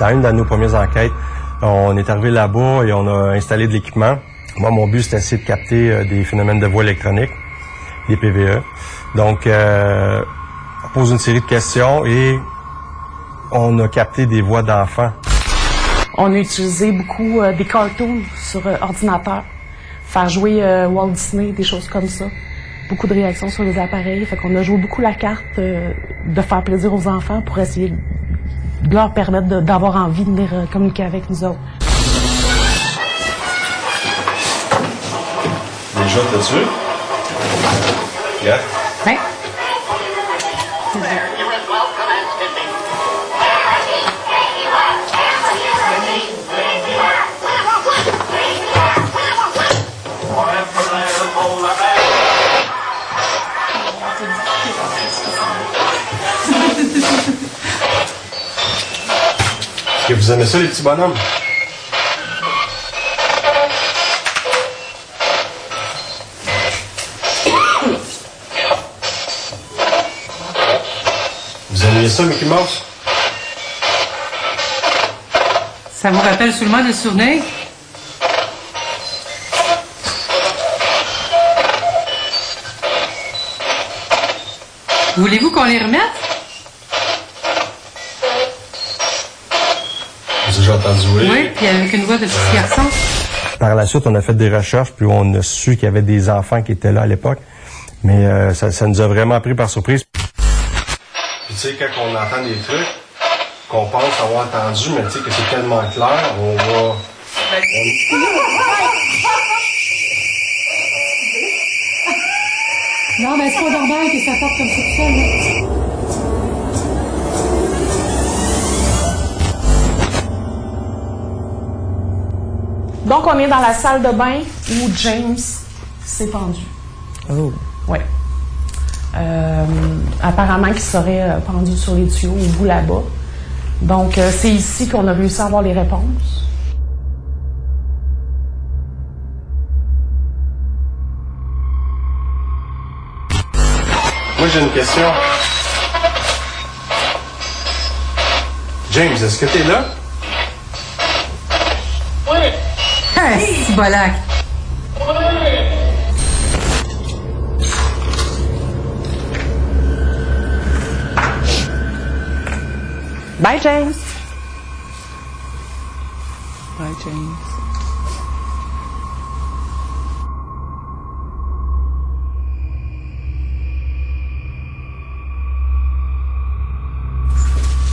Dans une de nos premières enquêtes, on est arrivé là-bas et on a installé de l'équipement. Moi, mon but, c'était essayer de capter euh, des phénomènes de voix électronique, des PVE. Donc, euh, on pose une série de questions et on a capté des voix d'enfants. On a utilisé beaucoup euh, des cartoons sur euh, ordinateur, faire jouer euh, Walt Disney, des choses comme ça. Beaucoup de réactions sur les appareils. Fait qu'on a joué beaucoup la carte de faire plaisir aux enfants pour essayer de leur permettre d'avoir envie de venir communiquer avec nous autres. Déjà, t'as tué? Yeah. Ouais. Que vous aimez ça, les petits bonhommes? Vous aimiez ça, Mickey Mouse? Ça vous rappelle seulement des souvenirs? Voulez-vous qu'on les remette? Déjà entendu oui? Oui, puis avec une voix de petit garçon. Par la suite, on a fait des recherches, puis on a su qu'il y avait des enfants qui étaient là à l'époque. Mais euh, ça, ça nous a vraiment pris par surprise. Puis tu sais, quand on entend des trucs qu'on pense avoir entendu, mais tu sais que c'est tellement clair, on va... Non, mais c'est pas normal que ça porte comme ça tout seul, là. Donc, on est dans la salle de bain où James s'est pendu. Oh. Oui. Euh, apparemment qu'il serait euh, pendu sur les tuyaux au bout là-bas. Donc, euh, c'est ici qu'on a réussi à avoir les réponses. Moi, j'ai une question. James, est-ce que t'es là? C'est bolac. Bye, James. Bye, James.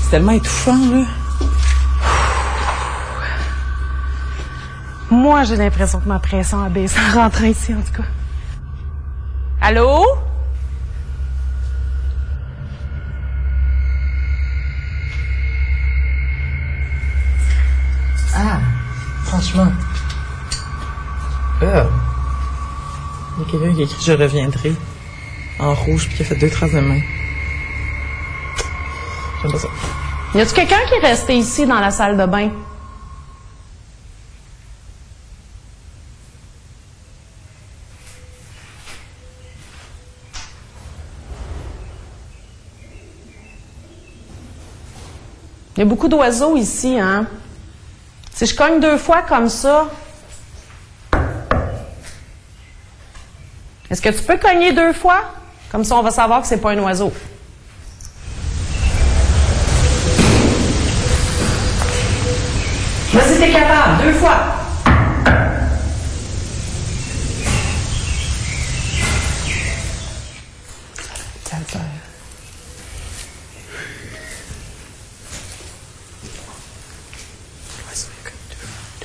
C'est tellement étouffant, là. Moi, j'ai l'impression que ma pression a baissé en rentrant ici, en tout cas. Allô? Ah, franchement. Euh. Il y a quelqu'un qui a écrit Je reviendrai en rouge puis qui a fait deux traces de main. J'aime pas ça. Y a-tu quelqu'un qui est resté ici dans la salle de bain? Il y a beaucoup d'oiseaux ici, hein? Si je cogne deux fois comme ça, est-ce que tu peux cogner deux fois? Comme ça, on va savoir que c'est pas un oiseau. Vas-y, t'es capable. Deux fois.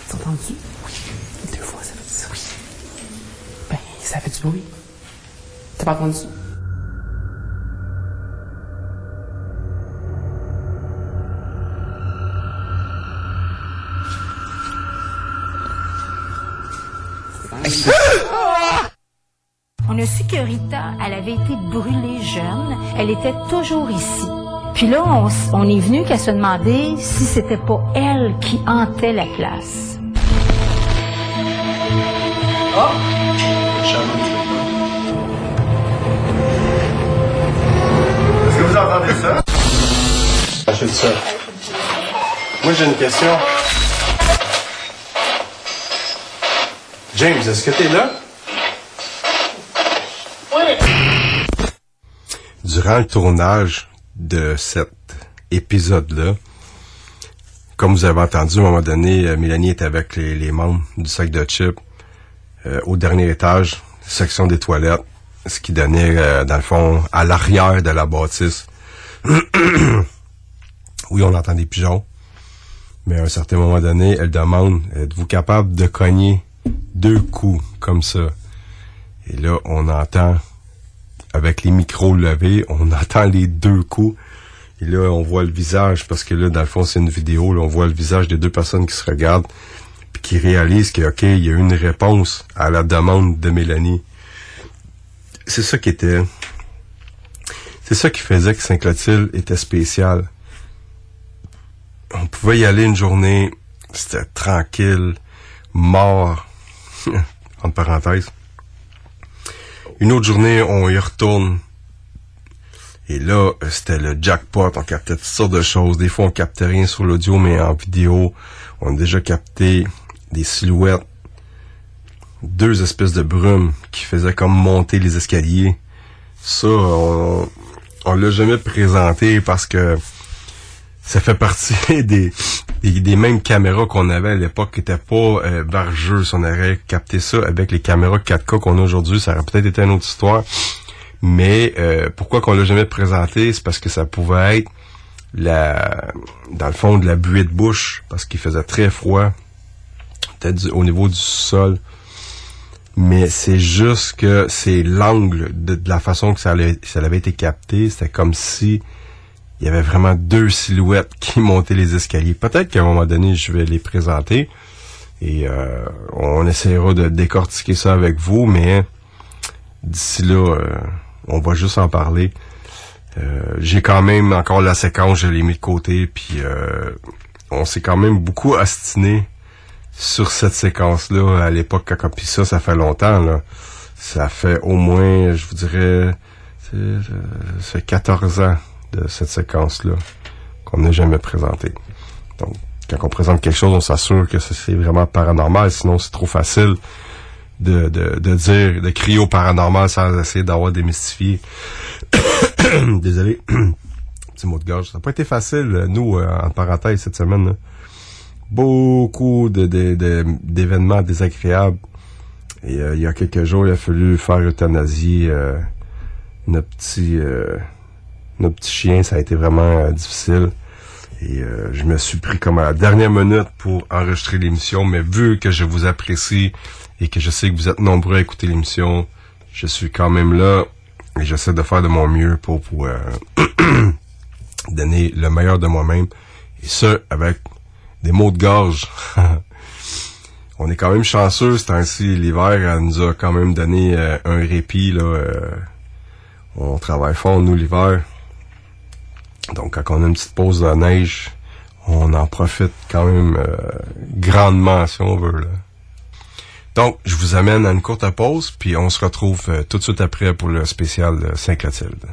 T'as entendu? Oui. Deux fois, ça fait ça. Oui. Ça fait du bruit. T'as pas? On a su que Rita, elle avait été brûlée jeune. Elle était toujours ici. Puis là, on, est venu qu'à se demander si c'était pas elle qui hantait la place. Ça. Moi, j'ai une question. James, est-ce que t'es là? Durant le tournage de cet épisode-là, comme vous avez entendu, à un moment donné, euh, Mélanie est avec les, les membres du sac de chips euh, au dernier étage, section des toilettes, ce qui donnait, euh, dans le fond, à l'arrière de la bâtisse. oui, on entend des pigeons, mais à un certain moment donné, elle demande, êtes-vous capable de cogner deux coups comme ça? Et là, on entend avec les micros levés, on entend les deux coups. Et là, on voit le visage, parce que là, dans le fond, c'est une vidéo, là, on voit le visage des deux personnes qui se regardent, puis qui réalisent que, OK, il y a une réponse à la demande de Mélanie. C'est ça qui était... C'est ça qui faisait que Saint-Clotilde était spécial. On pouvait y aller une journée, c'était tranquille, mort, entre parenthèses. Une autre journée, on y retourne. Et là, c'était le jackpot. On captait toutes sortes de choses. Des fois, on captait rien sur l'audio, mais en vidéo, on a déjà capté des silhouettes. Deux espèces de brumes qui faisaient comme monter les escaliers. Ça, on, on l'a jamais présenté parce que ça fait partie des, des, des mêmes caméras qu'on avait à l'époque qui n'étaient pas euh, on aurait capté ça avec les caméras 4K qu'on a aujourd'hui, ça aurait peut-être été une autre histoire. Mais euh, pourquoi qu'on l'a jamais présenté, c'est parce que ça pouvait être la dans le fond de la buée de bouche, parce qu'il faisait très froid, peut-être au niveau du sol. Mais c'est juste que c'est l'angle de, de la façon que ça, allait- ça avait été capté. C'était comme si il y avait vraiment deux silhouettes qui montaient les escaliers. Peut-être qu'à un moment donné, je vais les présenter et euh, on essaiera de décortiquer ça avec vous, mais d'ici là, euh, on va juste en parler. Euh, J'ai quand même encore la séquence, je l'ai mis de côté, puis euh, on s'est quand même beaucoup astiné sur cette séquence-là à l'époque puis ça, ça fait longtemps. Là. Ça fait au moins, je vous dirais, euh, ça fait 14 ans de cette séquence-là qu'on n'a jamais présentée. Donc, quand on présente quelque chose, on s'assure que c'est vraiment paranormal, sinon c'est trop facile de, de, de dire, de crier au paranormal sans essayer d'avoir démystifié. Désolé. Petit mot de gorge. Ça n'a pas été facile, nous, euh, en parenthèse, cette semaine. là. Beaucoup de, de- de- d'événements désagréables. Et euh, il y a quelques jours, il a fallu faire euthanasie euh, notre petit euh, notre petit chien. Ça a été vraiment euh, difficile. Et euh, je me suis pris comme à la dernière minute pour enregistrer l'émission, mais vu que je vous apprécie et que je sais que vous êtes nombreux à écouter l'émission, je suis quand même là et j'essaie de faire de mon mieux pour pouvoir donner le meilleur de moi-même. Et ça, avec des mots de gorge. On est quand même chanceux ce temps-ci. L'hiver nous a quand même donné euh, un répit. Là, euh, on travaille fort, nous, l'hiver. Donc, quand on a une petite pause de neige, on en profite quand même euh, grandement, si on veut. Donc, je vous amène à une courte pause, puis on se retrouve euh, tout de suite après pour le spécial de Saint-Clotilde.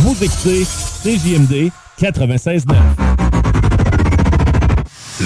Vous écoutez CJMD 96.9.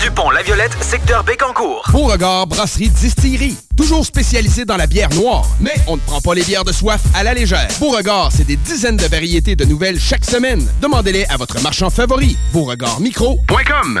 du pont La Violette, secteur Bécancourt. Beauregard Brasserie Distillerie. Toujours spécialisé dans la bière noire. Mais on ne prend pas les bières de soif à la légère. Beauregard, c'est des dizaines de variétés de nouvelles chaque semaine. Demandez-les à votre marchand favori. Beauregardmicro.com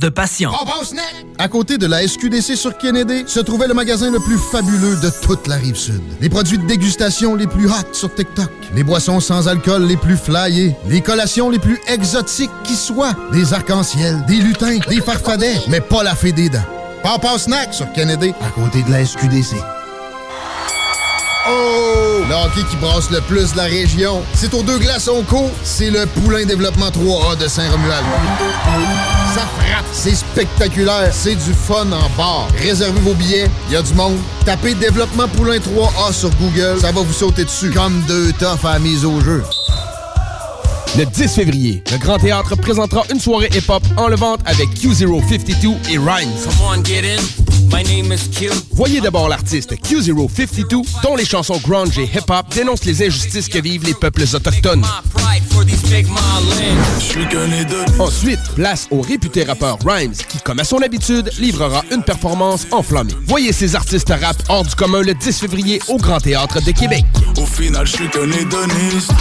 de patients. À côté de la SQDC sur Kennedy se trouvait le magasin le plus fabuleux de toute la rive sud. Les produits de dégustation les plus hot sur TikTok, les boissons sans alcool les plus flyées, les collations les plus exotiques qui soient, des arcs-en-ciel, des lutins, des farfadets, mais pas la fée des dents. Papa Snack sur Kennedy, à côté de la SQDC. Oh! Le qui brasse le plus la région. C'est aux deux glaçons co. C'est le Poulain Développement 3A de Saint-Romuald. Ça frappe, c'est spectaculaire, c'est du fun en bar. Réservez vos billets, il y a du monde. Tapez Développement Poulain 3A sur Google, ça va vous sauter dessus. Comme deux toffes à la mise au jeu. Le 10 février, le Grand Théâtre présentera une soirée hip-hop en levante avec Q052 et Rhymes. Voyez d'abord l'artiste Q052, dont les chansons grunge et hip-hop dénoncent les injustices que vivent les peuples autochtones. Ensuite, place au réputé rappeur Rhymes, qui, comme à son habitude, livrera une performance enflammée. Voyez ces artistes rap hors du commun le 10 février au Grand Théâtre de Québec. Au final, je suis qu'un hédoniste.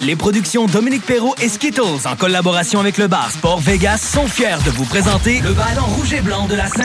Les productions Dominique Perrault et Skittles, en collaboration avec le bar Sport Vegas, sont fiers de vous présenter le ballon rouge et blanc de la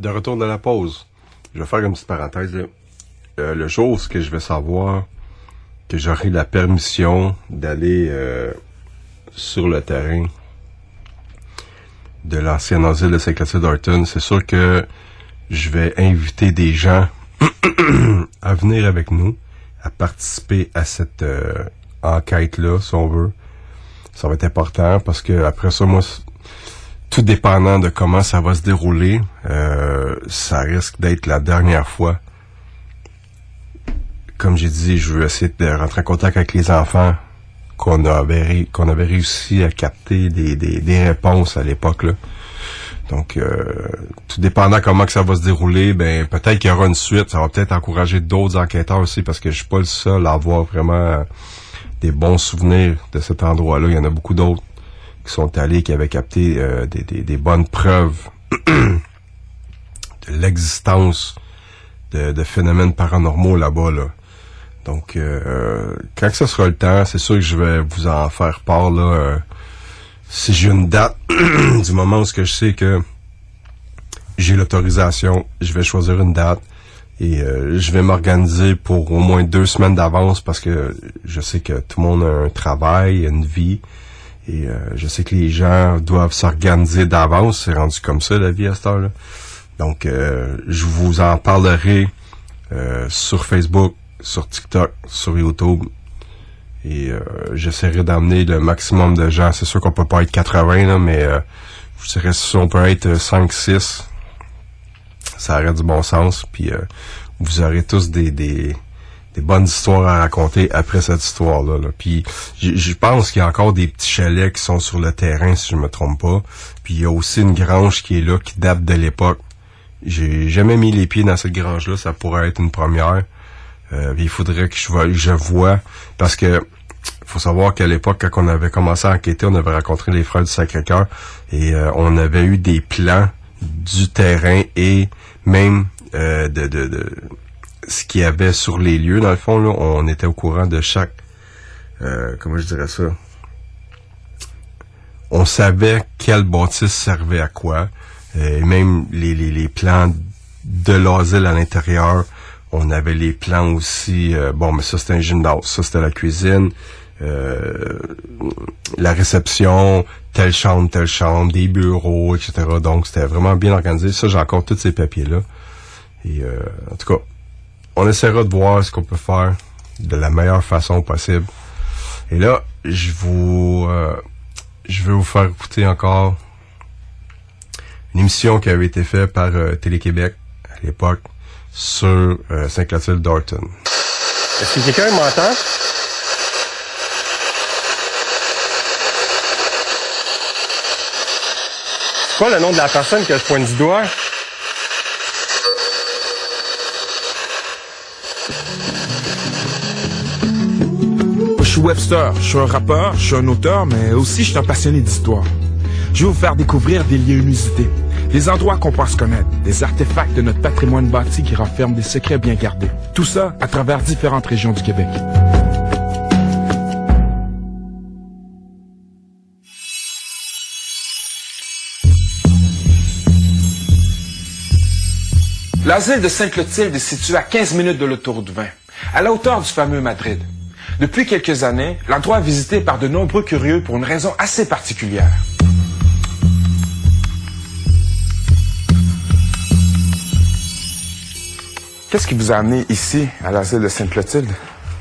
De retour de la pause, je vais faire une petite parenthèse. Euh, le ce que je vais savoir que j'aurai la permission d'aller euh, sur le terrain de l'ancien asile de Saint-Clotilde d'Orton, c'est sûr que je vais inviter des gens à venir avec nous, à participer à cette euh, enquête-là, si on veut. Ça va être important parce que après ça, moi, tout dépendant de comment ça va se dérouler, euh, ça risque d'être la dernière fois. Comme j'ai dit, je veux essayer de rentrer en contact avec les enfants qu'on avait, avait réussi à capter des, des, des réponses à l'époque. là. Donc, euh, tout dépendant comment que ça va se dérouler, ben peut-être qu'il y aura une suite. Ça va peut-être encourager d'autres enquêteurs aussi parce que je suis pas le seul à avoir vraiment des bons souvenirs de cet endroit-là. Il y en a beaucoup d'autres qui sont allés, qui avaient capté euh, des, bonnes preuves de l'existence de, phénomènes paranormaux là-bas. Là. Donc, euh, quand ce sera le temps, c'est sûr que je vais vous en faire part. Là, euh, si j'ai une date du moment où ce que je sais que j'ai l'autorisation, je vais choisir une date et je vais m'organiser pour au moins deux semaines d'avance parce que je sais que tout le monde a un travail, une vie et euh, je sais que les gens doivent s'organiser d'avance. C'est rendu comme ça la vie à cette heure-là. Donc, euh, je vous en parlerai euh, sur Facebook, sur TikTok, sur YouTube. Et euh, j'essaierai d'amener le maximum de gens. C'est sûr qu'on peut pas être 80, là, mais euh, je dirais si on peut être 5-6, ça aurait du bon sens. Puis euh, vous aurez tous des, des, des bonnes histoires à raconter après cette histoire-là. là. Puis je pense qu'il y a encore des petits chalets qui sont sur le terrain, si je me trompe pas. Puis il y a aussi une grange qui est là, qui date de l'époque. J'ai jamais mis les pieds dans cette grange-là, ça pourrait être une première. Euh, il faudrait que je je vois parce que faut savoir qu'à l'époque, quand on avait commencé à enquêter, on avait rencontré les frères du Sacré-Cœur et euh, on avait eu des plans du terrain et même euh, de, de, de ce qu'il y avait sur les lieux. Dans le fond, là, on était au courant de chaque euh, comment je dirais ça? On savait quelle bâtisse servait à quoi. Euh, et même les, les, les plans de l'asile à l'intérieur. On avait les plans aussi. euh, bon, mais ça c'était un gymnase, ça c'était la cuisine, euh, la réception, telle chambre, telle chambre, des bureaux, etc. Donc c'était vraiment bien organisé. Ça, j'ai encore tous ces papiers là. Et euh, en tout cas, on essaiera de voir ce qu'on peut faire de la meilleure façon possible. Et là, je vous, euh, je vais vous faire écouter encore une émission qui avait été faite par euh, Télé-Québec à l'époque sur euh, Saint-Clotilde d'Orton. Est-ce que quelqu'un m'entend? C'est quoi le nom de la personne que je pointe du doigt? Je suis Webster, je suis un rappeur, je suis un auteur, mais aussi je suis un passionné d'histoire. Je vais vous faire découvrir des lieux inusités, des endroits qu'on pense connaître, des artefacts de notre patrimoine bâti qui renferment des secrets bien gardés. Tout ça à travers différentes régions du Québec. L'asile de Sainte-Clotilde est situé à 15 minutes de l'autoroute 20, à la hauteur du fameux Madrid. Depuis quelques années, l'endroit est visité par de nombreux curieux pour une raison assez particulière. Qu'est-ce qui vous a amené ici, à l'asile de Sainte-Clotilde?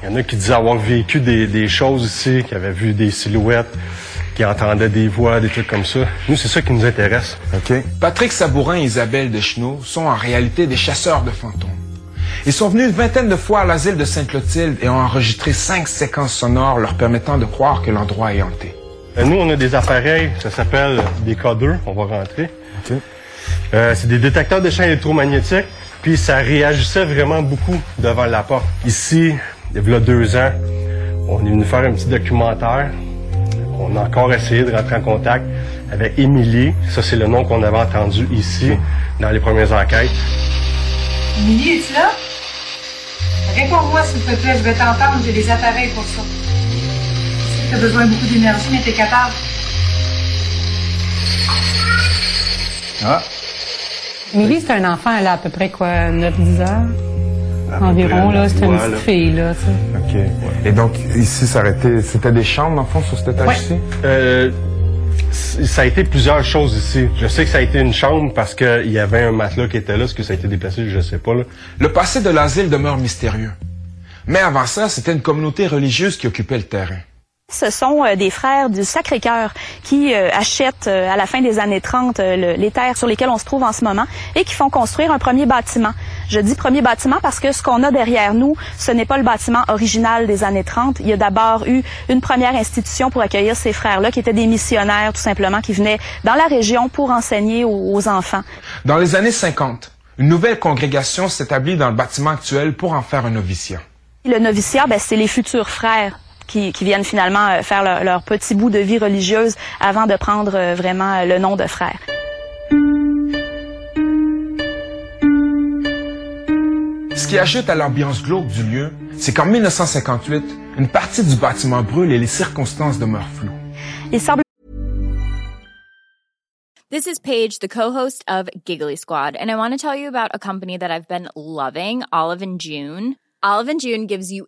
Il y en a qui disaient avoir vécu des, des choses ici, qui avaient vu des silhouettes, qui entendaient des voix, des trucs comme ça. Nous, c'est ça qui nous intéresse. OK. Patrick Sabourin et Isabelle Deschenaux sont en réalité des chasseurs de fantômes. Ils sont venus une vingtaine de fois à l'asile de Sainte-Clotilde et ont enregistré cinq séquences sonores leur permettant de croire que l'endroit est hanté. Euh, Nous, on a des appareils, ça s'appelle des codeurs. On va rentrer. Euh, c'est des détecteurs de champs électromagnétiques, puis ça réagissait vraiment beaucoup devant la porte. Ici, il y a deux ans, on est venu faire un petit documentaire. On a encore essayé de rentrer en contact avec Émilie. Ça, c'est le nom qu'on avait entendu ici dans les premières enquêtes. Émilie, es-tu là? Réponds-moi, s'il te plaît, je vais t'entendre, j'ai des appareils pour ça. Je sais que t'as besoin de beaucoup d'énergie, mais t'es capable. Ah. Émilie, c'est un enfant, elle a à peu près quoi, 9-10 heures? Environ, là, c'est une petite fille, là, tu sais. OK. Et donc, ici, ça aurait été- c'était des chambres, dans le fond, sur cet étage-ci? Euh, ça a été plusieurs choses ici. Je sais que ça a été une chambre parce qu'il y avait un matelas qui était là. Est-ce que ça a été déplacé? Je sais pas. Là. Le passé de l'asile demeure mystérieux. Mais avant ça, c'était une communauté religieuse qui occupait le terrain. Ce sont euh, des frères du Sacré-Cœur qui euh, achètent euh, à la fin des années 30 euh, le- les terres sur lesquelles on se trouve en ce moment et qui font construire un premier bâtiment. Je dis premier bâtiment parce que ce qu'on a derrière nous, ce n'est pas le bâtiment original des années 30. Il y a d'abord eu une première institution pour accueillir ces frères-là qui étaient des missionnaires tout simplement qui venaient dans la région pour enseigner aux, aux enfants. Dans les années 50, une nouvelle congrégation s'établit dans le bâtiment actuel pour en faire un noviciat. Le noviciat, ben, c'est les futurs frères qui, qui viennent finalement euh, faire leur, leur petit bout de vie religieuse avant de prendre euh, vraiment euh, le nom de frère. Ce qui ajoute à l'ambiance glauque du lieu, c'est qu'en 1958, une partie du bâtiment brûle et les circonstances demeurent floues. Il semble This is Paige, the co-host of Giggly Squad, and I want to tell you about a company that I've been loving, Olive and June. Olive and June gives you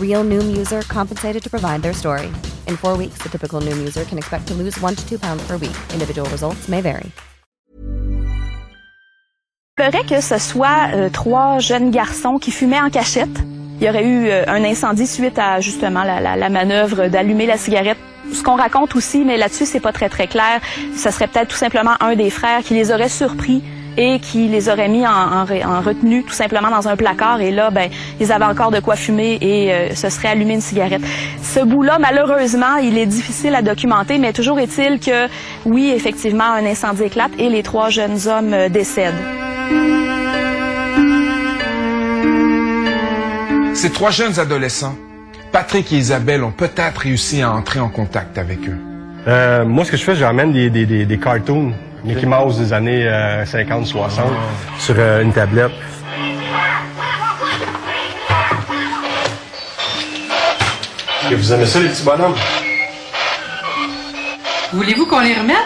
Real Noom user compensated to provide their story. In four weeks, the typical Noom user can expect to lose one to two pounds per week. Individual results may vary. Il semblerait que ce soit euh, trois jeunes garçons qui fumaient en cachette. Il y aurait eu euh, un incendie suite à justement la, la- la manœuvre d'allumer la cigarette. Ce qu'on raconte aussi, mais là-dessus c'est pas très très clair, ce serait peut-être tout simplement un des frères qui les aurait surpris et qui les aurait mis en, en re- en retenue tout simplement dans un placard et là ben ils avaient encore de quoi fumer et euh, se serait allumé une cigarette. Ce bout-là malheureusement il est difficile à documenter mais toujours est-il que oui effectivement un incendie éclate et les trois jeunes hommes euh, décèdent. Ces trois jeunes adolescents, Patrick et Isabelle, ont peut-être réussi à entrer en contact avec eux. Euh, moi, ce que je fais, des, des, des, des cartoons Mickey Mouse des années 50-60 sur euh, une tablette. Et vous aimez ça, les petits bonhommes? Voulez-vous qu'on les remette?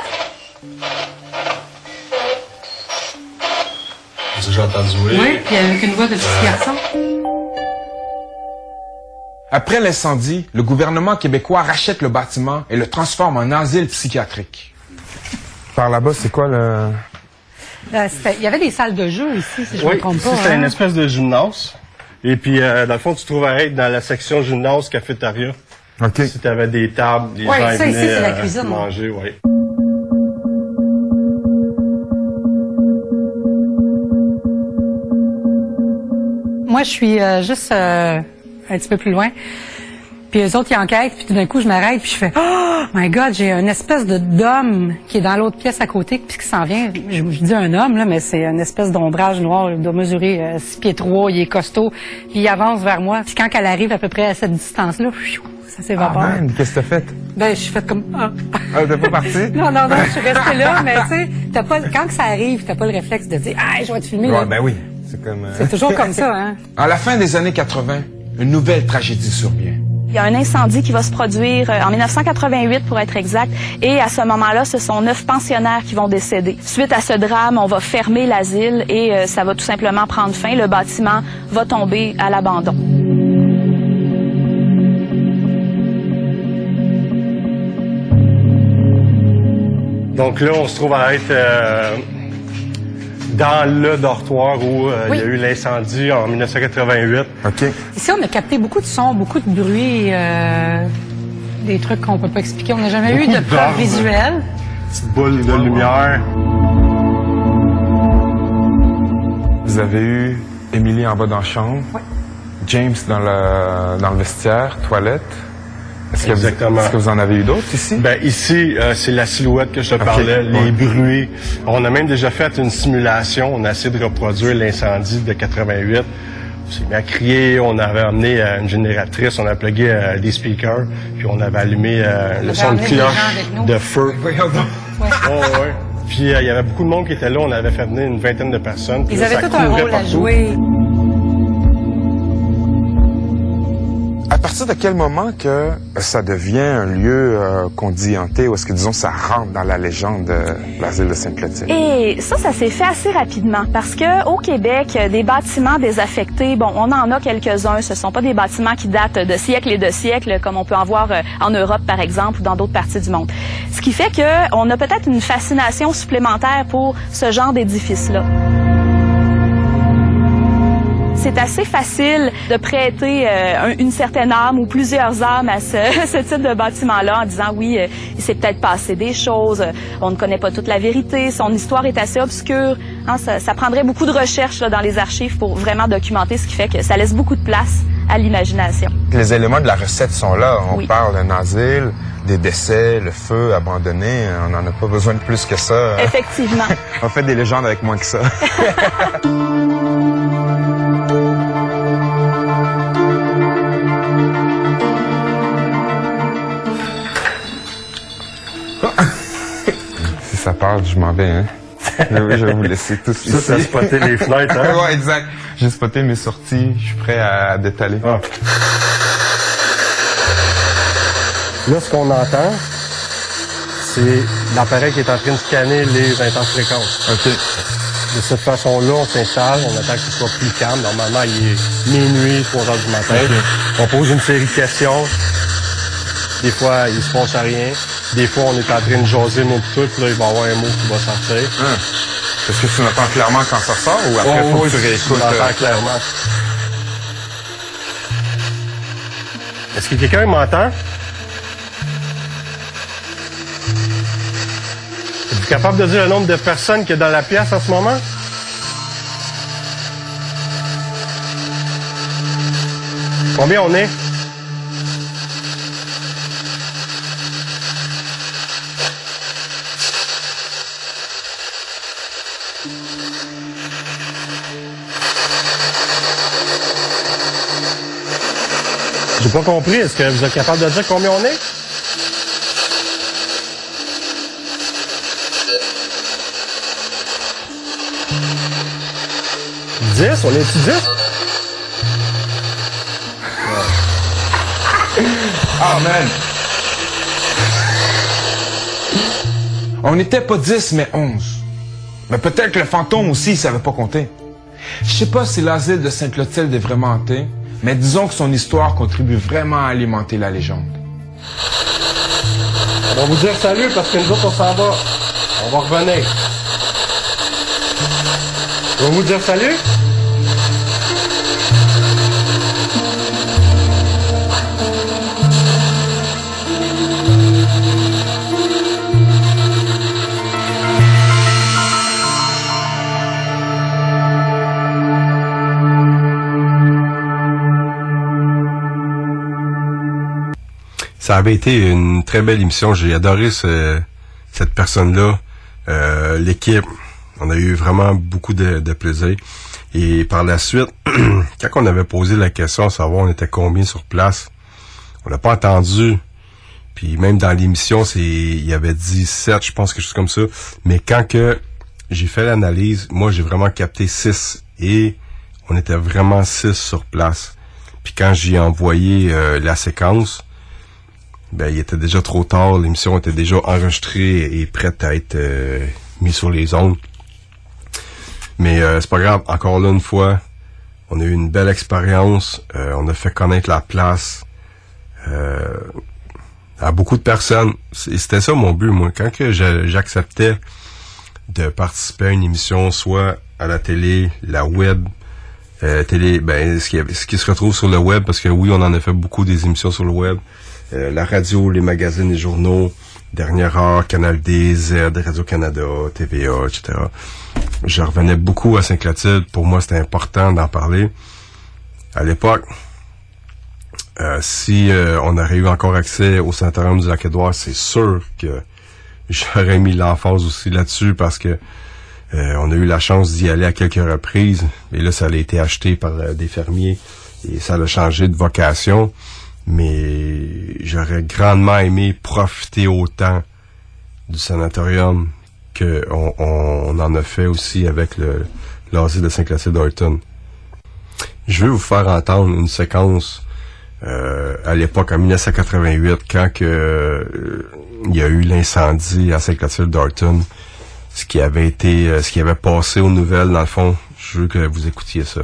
Ça, j'ai entendu, oui. Oui, puis avec une voix de petit garçon. Après l'incendie, le gouvernement québécois rachète le bâtiment et le transforme en asile psychiatrique. Par là-bas, c'est quoi le... Euh, c'était- Il y avait des salles de jeu ici, si je ne Oui, me trompe ici, pas. c'est hein. une espèce de gymnase. Et puis, euh, dans le fond, tu trouverais être dans la section gymnase, cafétéria. OK. Si tu avais des tables, les Ouais, gens ça, ici, venaient c'est la euh, cuisine, hein. manger, oui. Moi, je suis euh, juste euh, un petit peu plus loin. Puis eux autres, ils enquêtent, puis tout d'un coup, je m'arrête, puis je fais « Oh my God, j'ai une espèce de d'homme qui est dans l'autre pièce à côté, puis qui s'en vient. Je, je dis un homme, là, mais c'est une espèce d'ombrage noir. Il doit mesurer euh, 6 pieds 3, il est costaud, puis il avance vers moi. Puis quand elle arrive à peu près à cette distance-là, ça s'évapore. Ah, qu'est-ce que t'as fait? ben, je suis faite comme... Ah. Ah, t'es pas parti? Non, non, non, je suis restée là, mais tu sais, t'as pas, quand que ça arrive, t'as pas le réflexe de dire, ah, je vais te filmer. là. Ouais, ben oui. C'est comme. euh, C'est toujours comme ça, hein. À la fin des années 80, une nouvelle tragédie survient. Il y a un incendie qui va se produire euh, en 1988 pour être exact. Et à ce moment-là, ce sont neuf pensionnaires qui vont décéder. Suite à ce drame, on va fermer l'asile et euh, ça va tout simplement prendre fin. Le bâtiment va tomber à l'abandon. Donc là, on se trouve à être euh, dans le dortoir où euh, il y a eu l'incendie en 1988. OK. Ici, on a capté beaucoup de sons, beaucoup de bruit, euh, des trucs qu'on peut pas expliquer. On n'a jamais eu Beaucoup de de preuves visuelles. Petite boule de lumière. Vous avez eu Émilie en bas dans la chambre. James dans le, dans le vestiaire, toilette. Est-ce que, vous, Exactement. est-ce que vous en avez eu d'autres ici? Ben ici, euh, c'est la silhouette que je te parlais, les ouais. bruits. On a même déjà fait une simulation. On a essayé de reproduire l'incendie de 88. On s'est mis à crier. On avait amené euh, une génératrice. On a plugué euh, des speakers. Puis on avait allumé euh, le son de cloche avec nous? de feu. Ouais, ouais. Puis euh, il y avait beaucoup de monde qui était là. On avait fait venir une vingtaine de personnes. Puis Ils là, avaient ça tout un rôle à jouer. Partir de quel moment que ça devient un lieu euh, qu'on dit hanté ou est-ce que, disons, ça rentre dans la légende de l'asile de Sainte-Clotilde? Et ça, ça s'est fait assez rapidement parce que au Québec, euh, des bâtiments désaffectés, bon, on en a quelques-uns. Ce sont pas des bâtiments qui datent de siècles et de siècles, comme on peut en voir euh, en Europe, par exemple, ou dans d'autres parties du monde. Ce qui fait que on a peut-être une fascination supplémentaire pour ce genre d'édifice-là. C'est assez facile de prêter euh, un- une certaine âme ou plusieurs âmes à ce, ce type de bâtiment-là en disant oui, euh, il s'est peut-être passé des choses, euh, on ne connaît pas toute la vérité, son histoire est assez obscure. Hein, ça, ça prendrait beaucoup de recherches là, dans les archives pour vraiment documenter, ce qui fait que ça laisse beaucoup de place à l'imagination. Les éléments de la recette sont là. On Oui. parle d'un asile, des décès, le feu abandonné. On n'en a pas besoin de plus que ça. Effectivement. On fait des légendes avec moins que ça. si ça parle, je m'en vais, hein. Oui, je vais vous laisser tous Ça, t'as ici. spoté les fenêtres, hein? ouais, exact. J'ai spoté mes sorties. Je suis prêt à détaler. Ah. Là, ce qu'on entend, c'est l'appareil qui est en train de scanner les intenses fréquences. OK. De cette façon-là, on s'installe, on attend que ce soit plus calme. Normalement, il est minuit, 3 heures du matin. On pose une série de questions. Des fois, il se passe rien. Des fois, on est en train de jaser notre truc, là, il va y avoir un mot qui va sortir. Est-ce que tu entends clairement quand ça sort ou après, Oh, faut oui, que tu réécoutes? l'entends euh, clairement. Est-ce que quelqu'un m'entend? Êtes-vous capable de dire le nombre de personnes qu'il y dans la pièce en ce moment? Combien on est? J'ai pas compris. Est-ce que vous êtes capable de dire combien on est? Dix? On est-tu dix? Ah, man! On n'était pas 10, mais 11. Mais peut-être que le fantôme aussi, il savait pas compter. Je sais pas si l'asile de Sainte-Clotilde est vraiment hanté, mais disons que son histoire contribue vraiment à alimenter la légende. On va vous dire salut parce que nous autres, on s'en va. On va revenir. On va vous dire salut? Ça avait été une très belle émission. J'ai adoré ce- cette personne-là, euh, l'équipe. On a eu vraiment beaucoup de, de plaisir. Et par la suite, quand on avait posé la question à savoir on était combien sur place, on n'a pas entendu. Puis même dans l'émission, c'est il y avait 17, je pense, quelque chose comme ça. Mais quand que j'ai fait l'analyse, moi j'ai vraiment capté 6 et on était vraiment 6 sur place. Puis quand j'ai envoyé euh, la séquence, ben il était déjà trop tard, l'émission était déjà enregistrée et prête à être euh, mise sur les ondes. Mais euh, c'est pas grave, encore là une fois, on a eu une belle expérience, euh, on a fait connaître la place euh, à beaucoup de personnes. C'était ça mon but, moi. Quand que j'a- j'acceptais de participer à une émission, soit à la télé, la web, euh, télé, ben ce qui se retrouve sur le web, parce que oui, on en a fait beaucoup des émissions sur le web, euh, la radio, les magazines, les journaux, Dernière Heure, Canal D, Z, Radio-Canada, TVA, etc. Je revenais beaucoup à Saint-Clotilde. Pour moi, c'était important d'en parler. À l'époque, euh, si euh, on aurait eu encore accès au Sanatorium du Lac-Édouard, c'est sûr que j'aurais mis l'emphase aussi là-dessus parce que on a eu la chance d'y aller à quelques reprises. Et là, ça a été acheté par des fermiers et ça a changé de vocation. Mais j'aurais grandement aimé profiter autant du sanatorium que on, en a fait aussi avec le l'asile de Saint-Clotilde d'Orton. Je vais vous faire entendre une séquence euh, à l'époque, en 1988, quand euh, il y a eu l'incendie à Saint-Clotilde d'Orton, ce qui avait été, euh, ce qui avait passé aux nouvelles, dans le fond, je veux que vous écoutiez ça.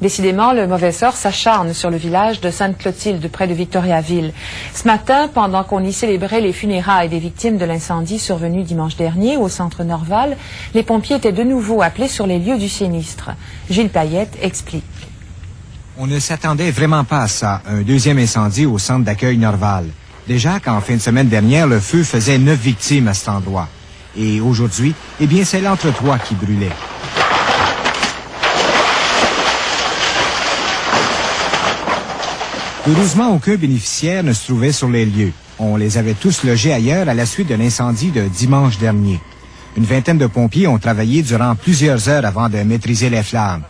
Décidément, le mauvais sort s'acharne sur le village de Sainte-Clotilde, près de Victoriaville. Ce matin, pendant qu'on y célébrait les funérailles des victimes de l'incendie survenu dimanche dernier au centre Norval, les pompiers étaient de nouveau appelés sur les lieux du sinistre. Gilles Payette explique. On ne s'attendait vraiment pas à ça, un deuxième incendie au centre d'accueil Norval. Déjà qu'en fin de semaine dernière, le feu faisait neuf victimes à cet endroit. Et aujourd'hui, eh bien, c'est l'entretoit qui brûlait. Heureusement, aucun bénéficiaire ne se trouvait sur les lieux. On les avait tous logés ailleurs à la suite de l'incendie de dimanche dernier. Une vingtaine de pompiers ont travaillé durant plusieurs heures avant de maîtriser les flammes.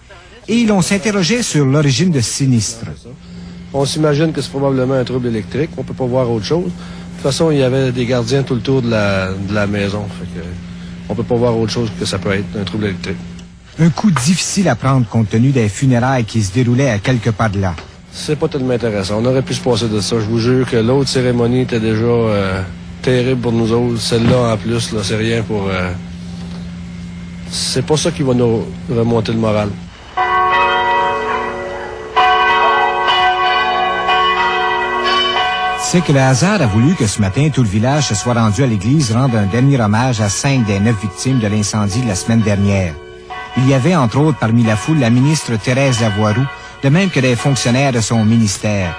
Et l'on s'interrogeait sur l'origine de ce sinistre. On s'imagine que c'est probablement un trouble électrique. On peut pas voir autre chose. De toute façon, il y avait des gardiens tout le tour de la, de la maison. Fait que, on peut pas voir autre chose que ça peut être un trouble électrique. Un coup difficile à prendre compte tenu des funérailles qui se déroulaient à quelques pas de là. C'est pas tellement intéressant. On aurait pu se passer de ça. Je vous jure que l'autre cérémonie était déjà euh, terrible pour nous autres. Celle-là, en plus, là, c'est rien pour... euh, c'est pas ça qui va nous remonter le moral. C'est que le hasard a voulu que ce matin, tout le village se soit rendu à l'église rendre un dernier hommage à cinq des neuf victimes de l'incendie de la semaine dernière. Il y avait, entre autres, parmi la foule, la ministre Thérèse Lavoie-Roux, de même que des fonctionnaires de son ministère.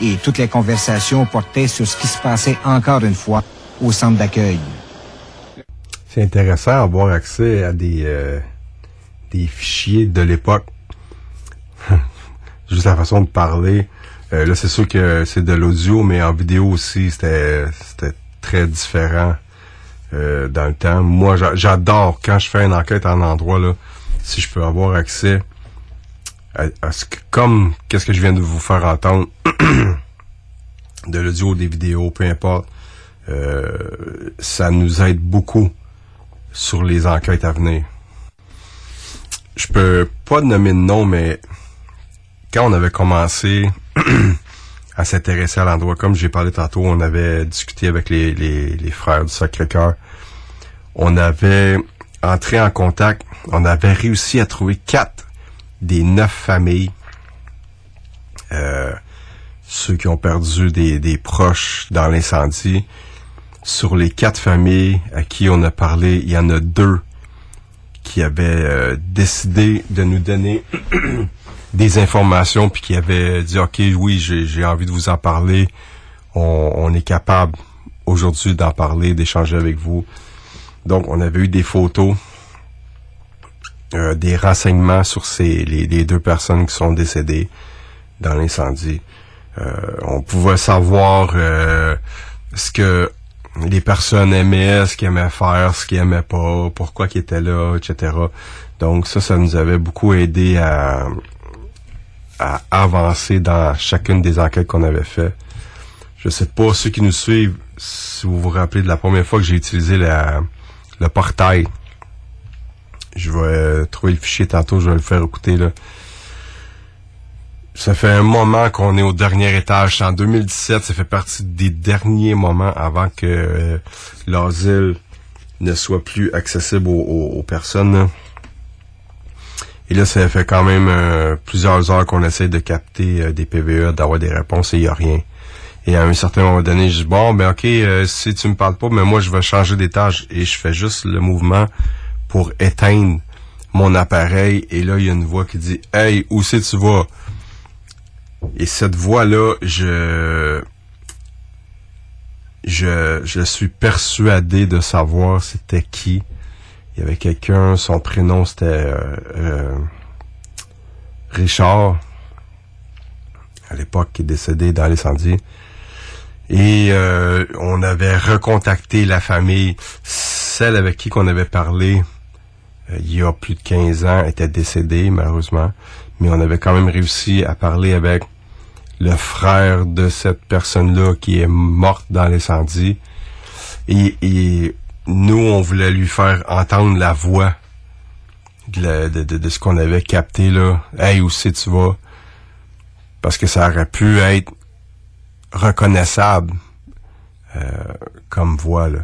Et toutes les conversations portaient sur ce qui se passait encore une fois au centre d'accueil. C'est intéressant d'avoir accès à des, euh, des fichiers de l'époque. Juste la façon de parler. Euh, là, c'est sûr que c'est de l'audio, mais en vidéo aussi, c'était très différent euh, dans le temps. Moi, j'a- j'adore quand je fais une enquête en endroit, là, si je peux avoir accès comme qu'est-ce que je viens de vous faire entendre, de l'audio, des vidéos, peu importe, euh, ça nous aide beaucoup sur les enquêtes à venir. Je peux pas nommer de nom, mais quand on avait commencé à s'intéresser à l'endroit, comme j'ai parlé tantôt, on avait discuté avec les frères du Sacré-Cœur. On avait entré en contact, on avait réussi à trouver quatre des neuf familles, euh, ceux qui ont perdu des, des proches dans l'incendie. Sur les quatre familles à qui on a parlé, il y en a deux qui avaient euh, décidé de nous donner des informations puis qui avaient dit ok oui j'ai envie de vous en parler. On, on est capable aujourd'hui d'en parler d'échanger avec vous donc on avait eu des photos euh, des renseignements sur ces les, deux personnes qui sont décédées dans l'incendie Euh, on pouvait savoir euh, ce que les personnes aimaient, ce qu'ils aimaient faire, ce qu'ils aimaient pas, pourquoi qu'ils étaient là, etc. Donc ça, ça nous avait beaucoup aidé à, à avancer dans chacune des enquêtes qu'on avait fait. Je sais pas, ceux qui nous suivent, si vous vous rappelez de la première fois que j'ai utilisé la, le portail, je vais euh, trouver le fichier tantôt, je vais le faire écouter là. Ça fait un moment qu'on est au dernier étage. En 2017, ça fait partie des derniers moments avant que euh, l'asile ne soit plus accessible aux, aux- aux personnes. Et là, ça fait quand même euh, plusieurs heures qu'on essaie de capter euh, des PVE, d'avoir des réponses et il n'y a rien. Et à un certain moment donné, je dis, bon, ben ok, euh, si tu me parles pas, mais moi, je vais changer d'étage. Et je fais juste le mouvement pour éteindre mon appareil. Et là, il y a une voix qui dit, hey, où c'est tu vas? Et cette voix-là, je, je, je suis persuadé de savoir c'était qui. Il y avait quelqu'un, son prénom c'était euh, euh, Richard, à l'époque qui est décédé dans l'incendie. Et euh, on avait recontacté la famille, celle avec qui qu'on avait parlé il y a plus de 15 ans était décédée malheureusement, mais on avait quand même réussi à parler avec le frère de cette personne-là qui est morte dans l'incendie. Et, et nous, on voulait lui faire entendre la voix de- de- de ce qu'on avait capté là. Hey, où c'est tu vas? Parce que ça aurait pu être reconnaissable euh, comme voix, là,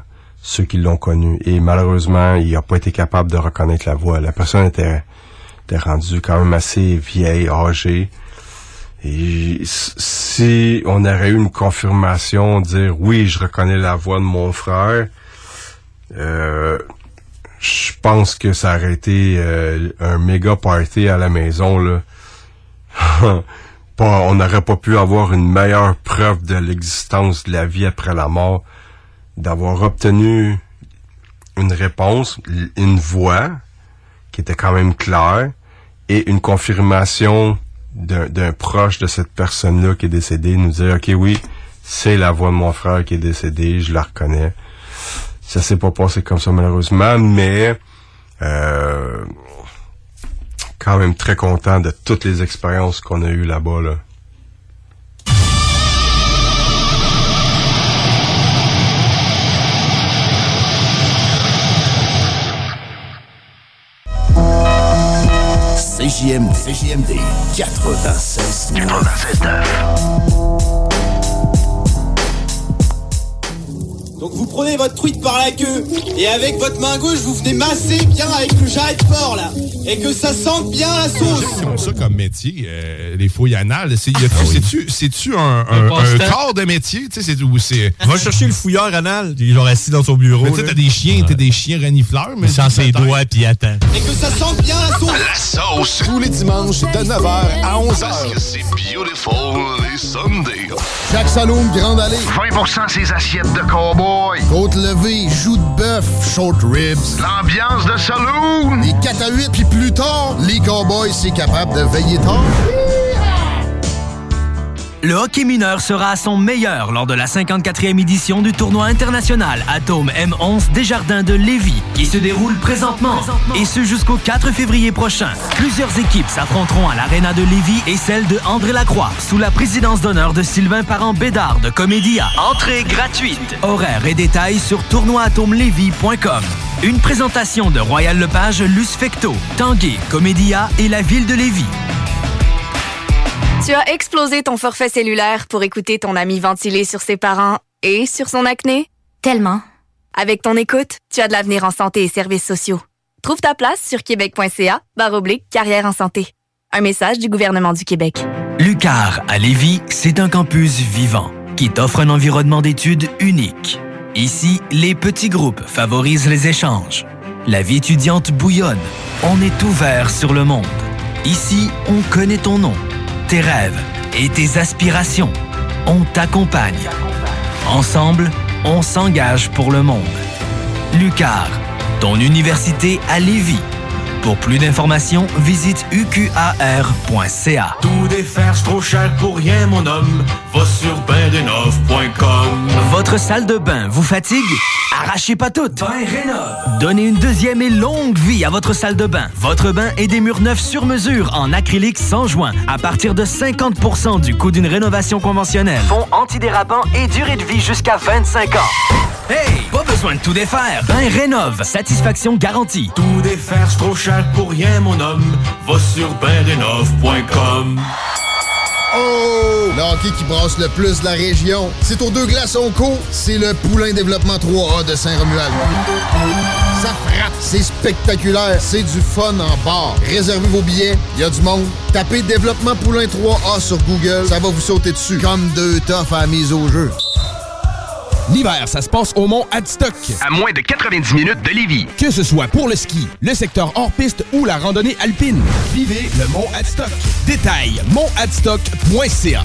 ceux qui l'ont connu. Et malheureusement, il n'a pas été capable de reconnaître la voix. La personne était, était rendue quand même assez vieille, âgée. Et si on aurait eu une confirmation, dire oui, je reconnais la voix de mon frère, euh, je pense que ça aurait été euh, un méga party à la maison là. pas, on n'aurait pas pu avoir une meilleure preuve de l'existence de la vie après la mort, d'avoir obtenu une réponse, une voix qui était quand même claire et une confirmation d'un proche de cette personne-là qui est décédée, nous dire ok oui, c'est la voix de mon frère qui est décédé, je la reconnais. Ça s'est pas passé comme ça malheureusement, mais euh, quand même très content de toutes les expériences qu'on a eues là-bas. Là. CJMD. CJMD 96. 96 Donc vous prenez votre truite par la queue et avec votre main gauche vous venez masser bien avec le jarret de porc là et que ça sente bien la sauce. comme ça comme métier, euh, les fouilles anales. C'est, Ah oui. c'est-tu, c'est-tu un, un, Un un passe-temps. corps de métier? Tu sais, c'est, ou c'est... Va chercher le fouilleur anal, il est genre assis dans son bureau. Mais tu sais, t'as des chiens, t'as des chiens renifleurs, mais... Sans ses doigts, puis il attend. Et que ça sente bien la sauce. La sauce. Tous les dimanches de 9h à 11h. Parce que c'est beautiful les Sundays. Chaque saloon Grande Allée. 20% ses assiettes de cowboy. Côte levée, joues de bœuf, short ribs. L'ambiance de saloon. Les 4 à 8, puis plus tard, les cowboys, c'est capable de veiller tard. Le hockey mineur sera à son meilleur lors de la 54e édition du tournoi international Atome M11 Desjardins de Lévis, qui se déroule présentement, et ce jusqu'au 4 février prochain. Plusieurs équipes s'affronteront à l'Arena de Lévis et celle de André Lacroix, sous la présidence d'honneur de Sylvain Parent-Bédard de Comédia. Entrée gratuite. Horaires et détails sur tournoi-atomelévis.com. Une présentation de Royal Lepage, Luce Fecto, Tanguay, Comédia et la ville de Lévis. Tu as explosé ton forfait cellulaire pour écouter ton ami ventiler sur ses parents et sur son acné? Tellement. Avec ton écoute, tu as de l'avenir en santé et services sociaux. Trouve ta place sur québec.ca barre oblique carrière en santé. Un message du gouvernement du Québec. Lucar à Lévis, c'est un campus vivant qui t'offre un environnement d'études unique. Ici, les petits groupes favorisent les échanges. La vie étudiante bouillonne. On est ouvert sur le monde. Ici, on connaît ton nom, tes rêves et tes aspirations. On t'accompagne. Ensemble, on s'engage pour le monde. Lucar, ton université à Lévis. Pour plus d'informations, visite uqar.ca. Tout défaire, c'est trop cher pour rien, mon homme. Va sur baindenov.com. Votre salle de bain vous fatigue? Arrachez pas toutes. Bain Rénov. Donnez une deuxième et longue vie à votre salle de bain. Votre bain et des murs neufs sur mesure en acrylique sans joint à partir de 50% du coût d'une rénovation conventionnelle. Fond antidérapant et durée de vie jusqu'à 25 ans. Hey, pas besoin de tout défaire. Bain Rénov. Satisfaction garantie. Tout défaire, c'est trop cher pour rien, mon homme. Va sur baindenov.com. Oh! Le hockey qui brasse le plus la région. C'est aux deux glaçons co. C'est le Poulain Développement 3A de Saint-Romuald. Ça frappe, c'est spectaculaire, c'est du fun en bar. Réservez vos billets, il y a du monde. Tapez Développement Poulain 3A sur Google, ça va vous sauter dessus. Comme deux toffes à la mise au jeu. L'hiver, ça se passe au Mont Adstock. À moins de 90 minutes de Lévis. Que ce soit pour le ski, le secteur hors-piste ou la randonnée alpine. Vivez le Mont Adstock. Détail, montadstock.ca.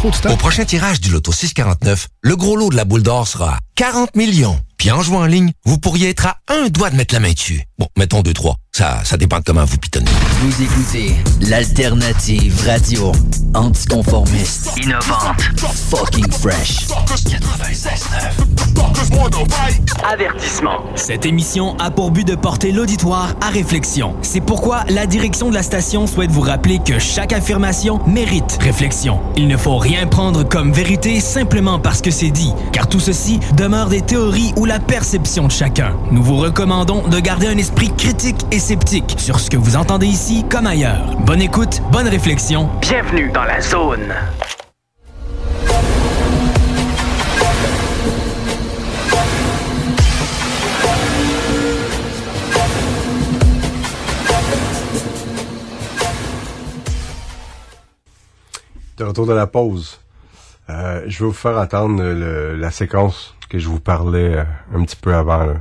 Au prochain tirage du loto 649, le gros lot de la boule d'or sera à 40 millions. Puis en jouant en ligne, vous pourriez être à un doigt de mettre la main dessus. Bon, mettons 2-3. Ça, ça dépend de comment vous pitonnez. Vous écoutez l'alternative radio anticonformiste, innovante, fucking fresh. 96.9. Avertissement. Cette émission a pour but de porter l'auditoire à réflexion. C'est pourquoi la direction de la station souhaite vous rappeler que chaque affirmation mérite réflexion. Il ne faut rien prendre comme vérité simplement parce que c'est dit, car tout ceci demeure des théories ou la perception de chacun. Nous vous recommandons de garder un esprit critique et sceptique sur ce que vous entendez ici comme ailleurs. Bonne écoute, bonne réflexion. Bienvenue dans la zone. De retour de la pause. Euh, je vais vous faire attendre le- la séquence que je vous parlais euh, un petit peu avant. là.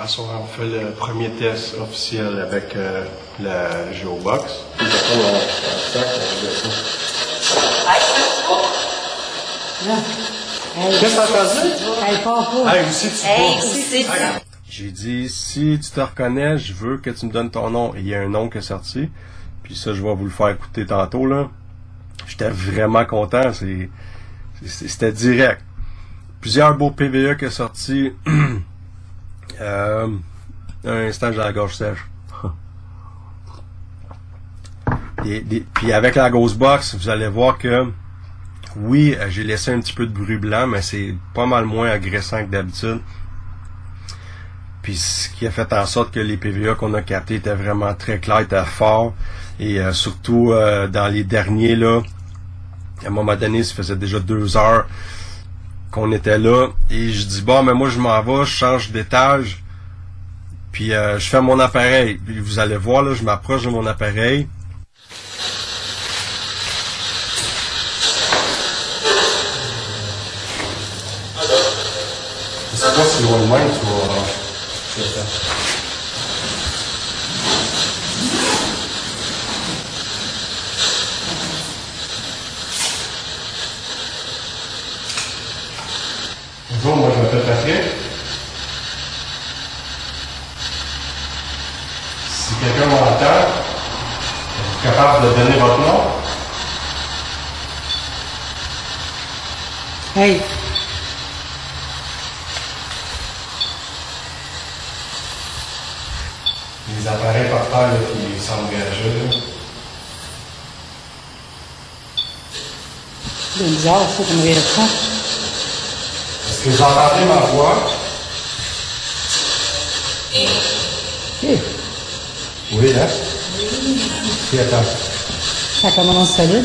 À ce moment, on fait le premier test officiel avec euh, la Geobox. Puis après, on- on stack, on regarde ça. Qu'est-ce que t'as entendu? Hey, aussi, tu Hey, aussi. J'ai dit, si tu te reconnais, je veux que tu me donnes ton nom. Et il y a un nom qui est sorti. Puis ça, je vais vous le faire écouter tantôt, là. J'étais vraiment content. C'était direct. Plusieurs beaux PVE qui est sorti. euh, un instant, j'ai la gorge sèche. Puis avec la Ghostbox, vous allez voir que oui, j'ai laissé un petit peu de bruit blanc, mais c'est pas mal moins agressant que d'habitude. Puis ce qui a fait en sorte que les PVA qu'on a captés étaient vraiment très clairs, étaient forts. Et euh, surtout euh, dans les derniers, là, à un moment donné, ça faisait déjà deux heures qu'on était là. Et je dis, bon, mais moi je m'en vais, je change d'étage. Puis euh, je fais mon appareil. Puis vous allez voir, là, je m'approche de mon appareil tu vas faire. Votre nom? Hey, Les appareils par terre là, qui s'engageaient. là. c'est bizarre, ça, comme réaction. Est-ce que vous entendez ma voix? Eh, Oui, hein? Puis attends. Ça commence salut.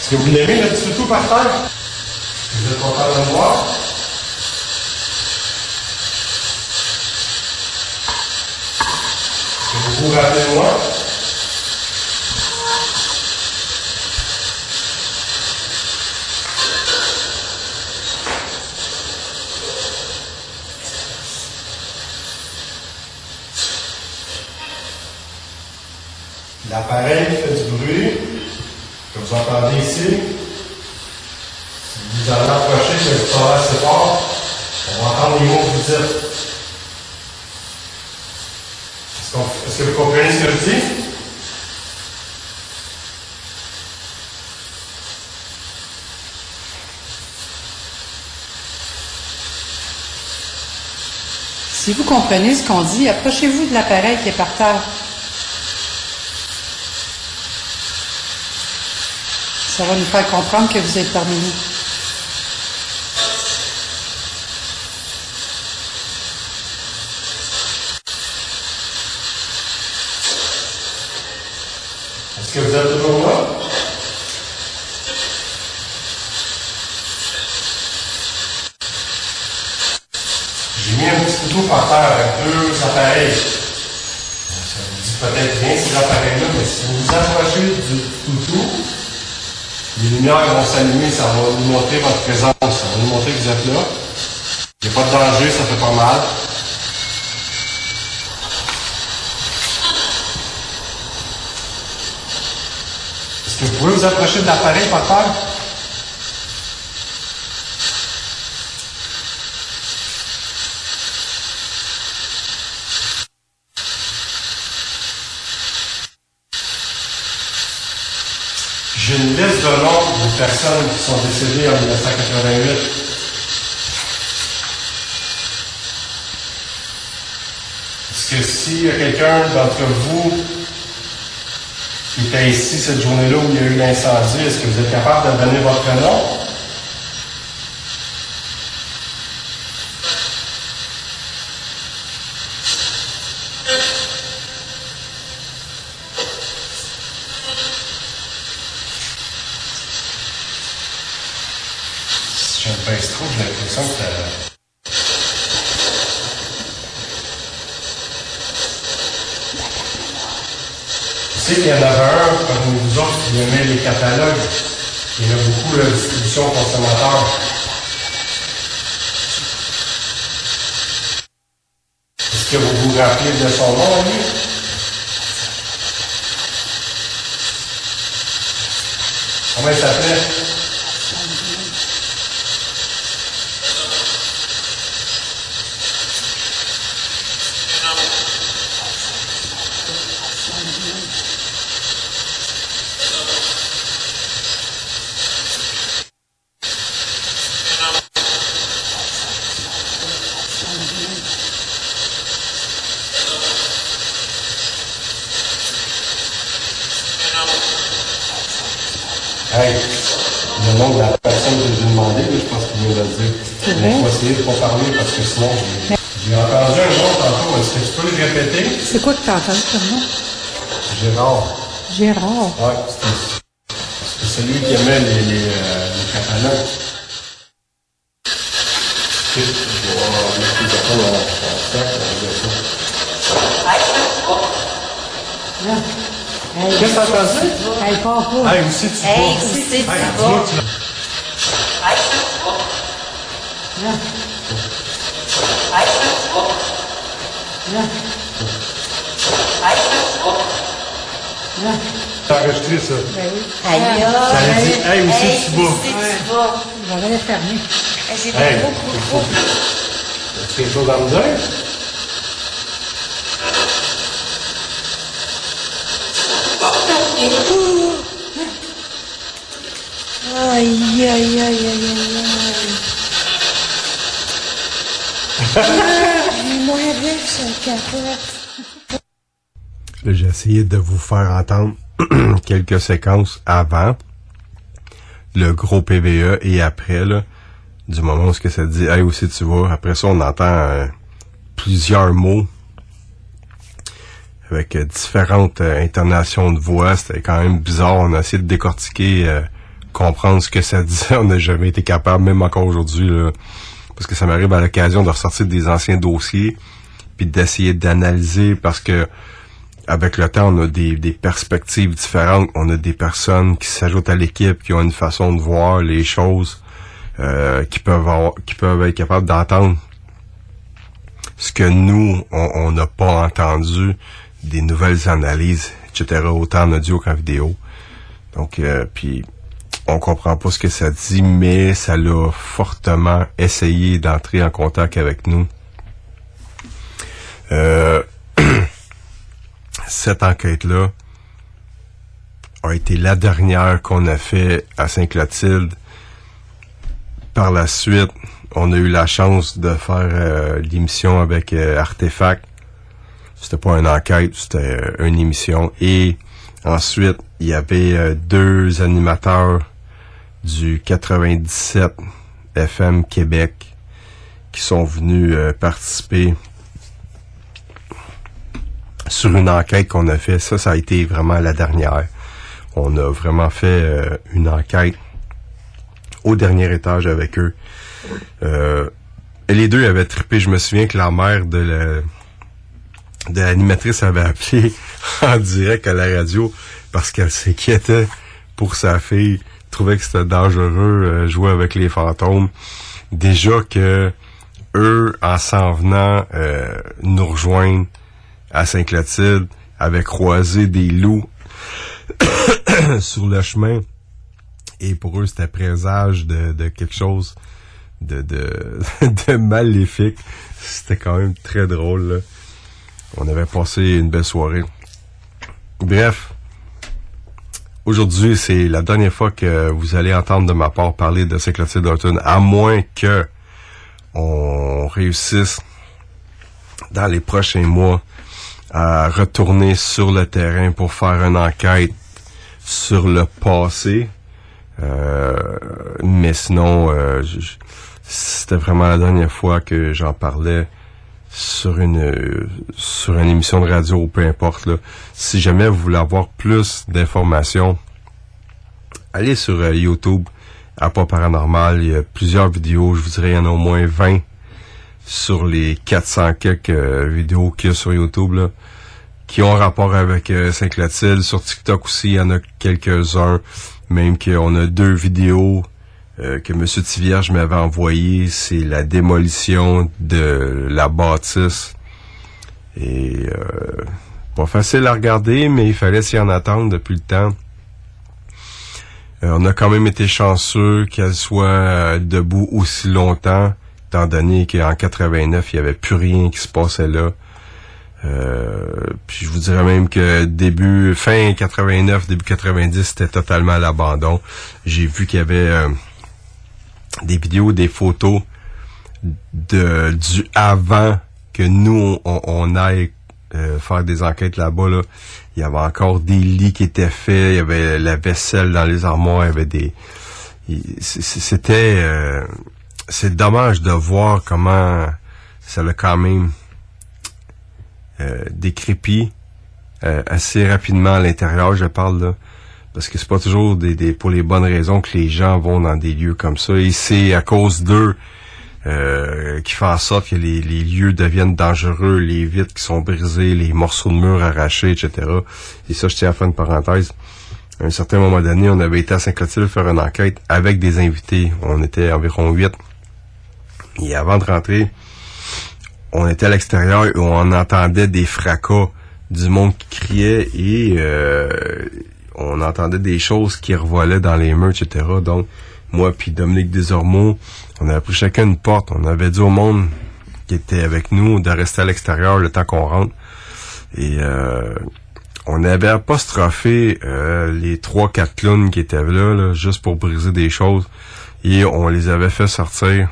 Est-ce que vous l'aimez, le petit toutou par terre? Vous êtes content de me voir? Est-ce que vous vous rappelez de moi? L'appareil fait du bruit que vous entendez ici. Si vous en approchez, que vous parlez assez fort, on va entendre les mots que vous dites. Est-ce, est-ce que vous comprenez ce que je dis? Si vous comprenez ce qu'on dit, approchez-vous de l'appareil qui est par terre. Va nous faire comprendre que vous êtes parmi nous. Est-ce que vous êtes toujours là? J'ai mis un petit couteau par terre avec deux appareils. Ça vous dit peut-être rien ces appareils-là, mais si vous vous approchez du toutou, les lumières vont s'allumer, ça va nous montrer votre présence, ça va nous montrer que vous êtes là. Il n'y a pas de danger, ça fait pas mal. Est-ce que vous pouvez vous approcher de l'appareil par terre? J'ai une liste de noms de personnes qui sont décédées en 1988. Est-ce que s'il y a quelqu'un d'entre vous qui était ici cette journée-là où il y a eu l'incendie, est-ce que vous êtes capable de donner votre nom? Si je me pèse trop, j'ai l'impression que ça... Je sais qu'il y en avait un parmi vous autres qui aimait les catalogues. Il y en a beaucoup la Est-ce que vous vous rappelez de son nom, lui? Comment il s'appelait? Hey, le nom de la personne que j'ai demandé, je pense qu'il vient de le dire. C'est Il vrai? faut essayer de ne pas parler parce que sinon, j'ai j'ai entendu un nom tantôt. Est-ce que tu peux le répéter? C'est quoi que t'as entendu comme nom? Gérard. Gérard. Ouais, c'était c'était celui qui aimait les, les, euh, les ça. Qu'est-ce que t'as? Hey, pas. Hey, tu vas. Hey, tu ça. Ben oui. Aïe, aïe. Ça a dit, hey, où c'est que tu vas? Ouais. J'avais les fermer. Hey, As-tu quelque chose à me dire? Aïe, aïe, aïe, j'ai essayé de vous faire entendre quelques séquences avant le gros PVE et après, là, du moment où ce que ça dit, hey, aussi tu vois. Après ça, on entend euh, plusieurs mots avec euh, différentes euh, intonations de voix. C'était quand même bizarre. On a essayé de décortiquer, comprendre ce que ça disait. On n'a jamais été capable, même encore aujourd'hui, là, parce que ça m'arrive à l'occasion de ressortir des anciens dossiers, puis d'essayer d'analyser, parce que avec le temps, on a des, perspectives différentes. On a des personnes qui s'ajoutent à l'équipe, qui ont une façon de voir les choses, euh, qui peuvent avoir, qui peuvent être capables d'entendre ce que nous, on n'a pas entendu, des nouvelles analyses, etc., autant en audio qu'en vidéo. Donc, euh, puis, on comprend pas ce que ça dit, mais ça l'a fortement essayé d'entrer en contact avec nous. Euh, cette enquête-là a été la dernière qu'on a fait à Saint-Clotilde. Par la suite, on a eu la chance de faire euh, l'émission avec euh, Artefact. C'était pas une enquête, c'était euh, une émission. Et ensuite, il y avait deux animateurs du 97 FM Québec qui sont venus participer sur une enquête qu'on a fait. Ça, ça a été vraiment la dernière. On a vraiment fait euh, une enquête au dernier étage avec eux. Euh, les deux avaient trippé. Je me souviens que la mère de la de l'animatrice avait appelé en direct à la radio parce qu'elle s'inquiétait pour sa fille, trouvait que c'était dangereux euh, jouer avec les fantômes. Déjà que eux, en s'en venant euh, nous rejoindre à Saint-Clotilde, avaient croisé des loups sur le chemin. Et pour eux, c'était présage de, quelque chose de maléfique. C'était quand même très drôle. Là. On avait passé une belle soirée. Bref, aujourd'hui, c'est la dernière fois que vous allez entendre de ma part parler de Saint-Clotilde d'automne, à moins que on réussisse dans les prochains mois à retourner sur le terrain pour faire une enquête sur le passé. Euh, mais sinon, euh, c'était vraiment la dernière fois que j'en parlais sur une sur une émission de radio ou peu importe. Là. Si jamais vous voulez avoir plus d'informations, allez sur euh, YouTube, à pas paranormal. Il y a plusieurs vidéos. Je vous dirais, il y en a au moins 20 sur les 400 quelques euh, vidéos qu'il y a sur YouTube. Là qui ont rapport avec euh, Saint-Clotilde. Sur TikTok aussi, il y en a quelques-uns. Même qu'on a deux vidéos euh, que M. Tivierge m'avait envoyées. C'est la démolition de la bâtisse. Et pas facile à regarder, mais il fallait s'y en attendre depuis le temps. On a quand même été chanceux qu'elle soit debout aussi longtemps, étant donné qu'en 89, il n'y avait plus rien qui se passait là. Euh, puis je vous dirais même que début, fin 89, début 90, c'était totalement à l'abandon. J'ai vu qu'il y avait euh, des vidéos, des photos de du avant que nous on, on aille euh, faire des enquêtes là-bas. Là. Il y avait encore des lits qui étaient faits, il y avait la vaisselle dans les armoires, il y avait des. C'était. C'est dommage de voir comment ça l'a quand même euh, décrépit euh, assez rapidement à l'intérieur, je parle là. Parce que c'est pas toujours des, des- pour les bonnes raisons que les gens vont dans des lieux comme ça. Et c'est à cause d'eux euh, qui fait en sorte que les, les lieux deviennent dangereux, les vitres qui sont brisées, les morceaux de murs arrachés, etc. Et ça, je tiens à faire une parenthèse. À un certain moment donné, on avait été à Saint-Clotilde faire une enquête avec des invités. On était environ huit. Et avant de rentrer, on était à l'extérieur et on entendait des fracas du monde qui criait et euh, on entendait des choses qui revolaient dans les murs, etc. Donc, moi puis Dominique Desormeaux, on avait pris chacun une porte. On avait dit au monde qui était avec nous de rester à l'extérieur le temps qu'on rentre. Et euh, on avait apostrophé euh, les trois quatre clowns qui étaient là, là, juste pour briser des choses, et on les avait fait sortir.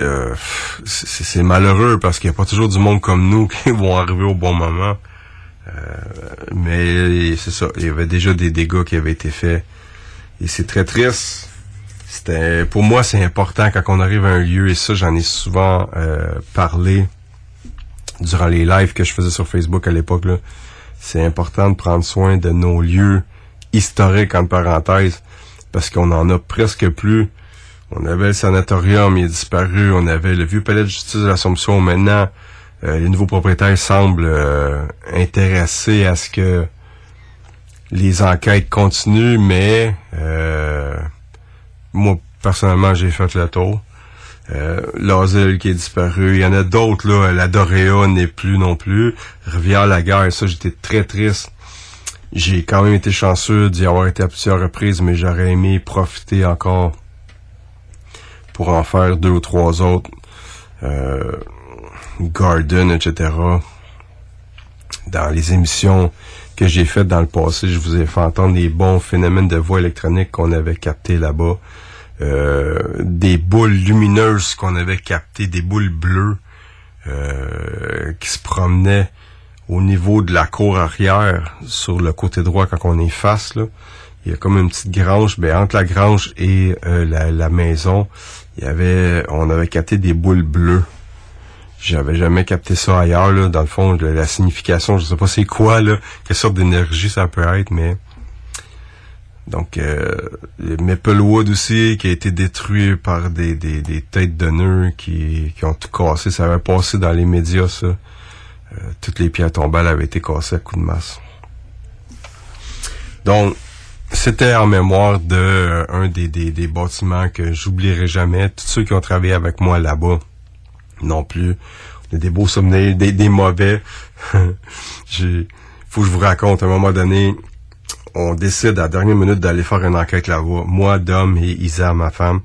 Euh, c'est malheureux parce qu'il n'y a pas toujours du monde comme nous qui vont arriver au bon moment. Euh, mais c'est ça, il y avait déjà des dégâts qui avaient été faits. Et c'est très triste. C'était pour moi c'est important quand on arrive à un lieu et ça j'en ai souvent euh, parlé durant les lives que je faisais sur Facebook à l'époque. C'est important de prendre soin de nos lieux historiques en parenthèse parce qu'on en a presque plus. On avait le sanatorium, il est disparu. On avait le vieux palais de justice de l'Assomption. Maintenant, euh, les nouveaux propriétaires semblent euh, intéressés à ce que les enquêtes continuent, mais euh, moi, personnellement, j'ai fait le tour. Euh, qui est disparu. Il y en a d'autres, là. La Doréa n'est plus non plus. Rivière-la-Guerre, ça, j'étais très triste. J'ai quand même été chanceux d'y avoir été à plusieurs reprises, mais j'aurais aimé profiter encore pour en faire deux ou trois autres. Euh, Garden, etc. Dans les émissions que j'ai faites dans le passé, je vous ai fait entendre les bons phénomènes de voix électronique qu'on avait captés là-bas. Euh, des boules lumineuses qu'on avait captées, des boules bleues euh, qui se promenaient au niveau de la cour arrière, sur le côté droit quand on est face. Là. Il y a comme une petite grange, ben, entre la grange et euh, la maison, il y avait, on avait capté des boules bleues. J'avais jamais capté ça ailleurs, là. Dans le fond, la, signification, je sais pas c'est quoi, là, quelle sorte d'énergie ça peut être, mais. Donc, euh, Maplewood aussi, qui a été détruit par des, des, des têtes de nœuds qui, qui ont tout cassé. Ça avait passé dans les médias, ça. Euh, toutes les pierres tombales avaient été cassées à coups de masse. Donc, c'était en mémoire de euh, un des, bâtiments que j'oublierai jamais. Tous ceux qui ont travaillé avec moi là-bas non plus. On a des beaux souvenirs, des, des mauvais. J'ai, faut que je vous raconte, à un moment donné, on décide à la dernière minute d'aller faire une enquête là-bas. Moi, Dom et Isa, ma femme.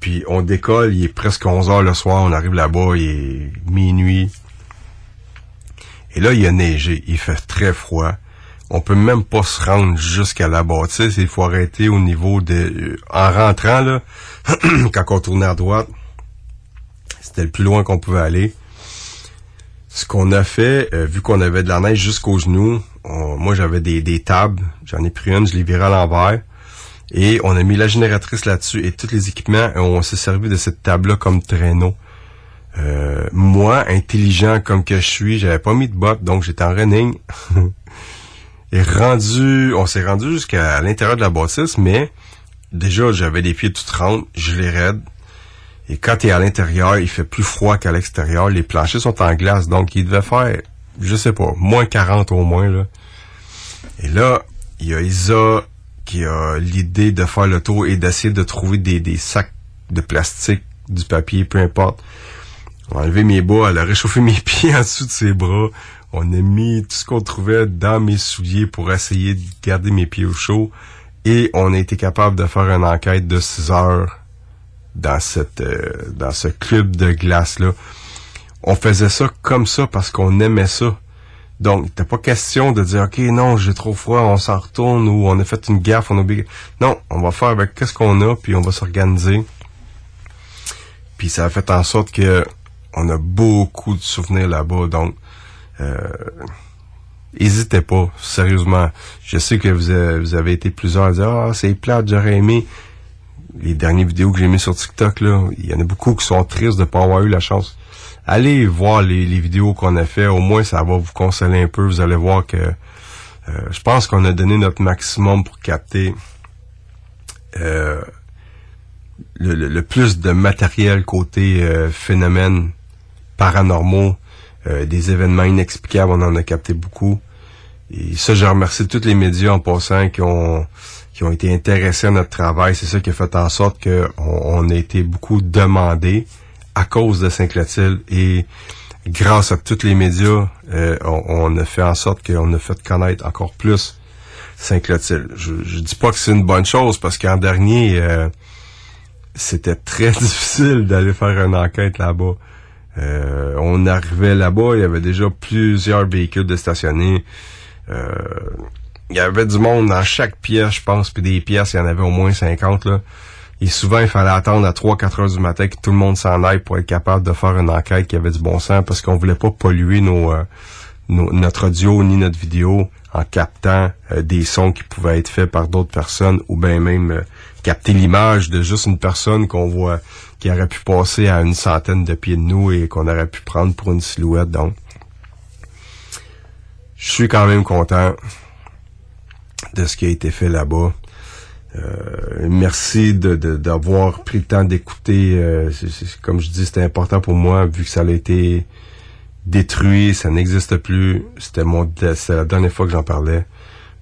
Puis on décolle, il est presque 11 heures le soir, on arrive là-bas, il est minuit. Et là, il a neigé, il fait très froid. On peut même pas se rendre jusqu'à la bâtisse, il faut arrêter au niveau de... En rentrant, là, quand on tournait à droite, c'était le plus loin qu'on pouvait aller. Ce qu'on a fait, euh, vu qu'on avait de la neige jusqu'aux genoux, moi j'avais des, des tables, j'en ai pris une, je l'ai virée à l'envers, et on a mis la génératrice là-dessus et tous les équipements, on s'est servi de cette table-là comme traîneau. Euh, moi, intelligent comme que je suis, j'avais pas mis de bottes, donc j'étais en running. rendu, on s'est rendu jusqu'à l'intérieur de la bâtisse, mais déjà j'avais les pieds tout trempes, je les raide. Et quand tu es à l'intérieur, il fait plus froid qu'à l'extérieur. Les planchers sont en glace, donc il devait faire, je sais pas, moins 40 au moins. Là. Et là, il y a Isa qui a l'idée de faire le tour et d'essayer de trouver des, des sacs de plastique, du papier, peu importe. On a enlevé mes bas, elle a réchauffé mes pieds en dessous de ses bras. On a mis tout ce qu'on trouvait dans mes souliers pour essayer de garder mes pieds au chaud. Et on a été capable de faire une enquête de 6 heures dans cette euh, dans ce club de glace là. On faisait ça comme ça parce qu'on aimait ça. Donc, t'as pas question de dire OK, non, j'ai trop froid, on s'en retourne ou on a fait une gaffe, on a. Non, on va faire avec qu'est-ce qu'on a puis on va s'organiser. Puis ça a fait en sorte que on a beaucoup de souvenirs là-bas. Donc, hésitez pas, sérieusement. Je sais que vous avez, vous avez été plusieurs à dire ah c'est plate, j'aurais aimé les dernières vidéos que j'ai mis sur TikTok, là, il y en a beaucoup qui sont tristes de pas avoir eu la chance. Allez voir les, vidéos qu'on a fait, au moins ça va vous consoler un peu. Vous allez voir que euh, je pense qu'on a donné notre maximum pour capter euh, le, plus de matériel côté euh, phénomènes paranormaux, euh, des événements inexplicables, on en a capté beaucoup. Et ça, je remercie tous les médias en passant qui ont qui ont été intéressés à notre travail. C'est ça qui a fait en sorte que on, a été beaucoup demandé à cause de Saint-Clotilde et grâce à tous les médias, euh, on, on a fait en sorte qu'on a fait connaître encore plus Saint-Clotilde. Je, je dis pas que c'est une bonne chose parce qu'en dernier, euh, c'était très difficile d'aller faire une enquête là-bas. Euh, on arrivait là-bas, il y avait déjà plusieurs véhicules de stationnés. Euh, il y avait du monde dans chaque pièce, je pense, puis des pièces, il y en avait au moins 50 là. Et souvent, il fallait attendre à 3-4 heures du matin que tout le monde s'en aille pour être capable de faire une enquête qui avait du bon sens parce qu'on voulait pas polluer nos, euh, notre audio ni notre vidéo en captant euh, des sons qui pouvaient être faits par d'autres personnes ou bien même capter l'image de juste une personne qu'on voit qui aurait pu passer à une centaine de pieds de nous et qu'on aurait pu prendre pour une silhouette. Donc, je suis quand même content de ce qui a été fait là-bas. Euh, merci de de- d'avoir pris le temps d'écouter. euh, comme je dis, c'était important pour moi vu que ça a été détruit, ça n'existe plus. C'était mon, la dernière fois que j'en parlais.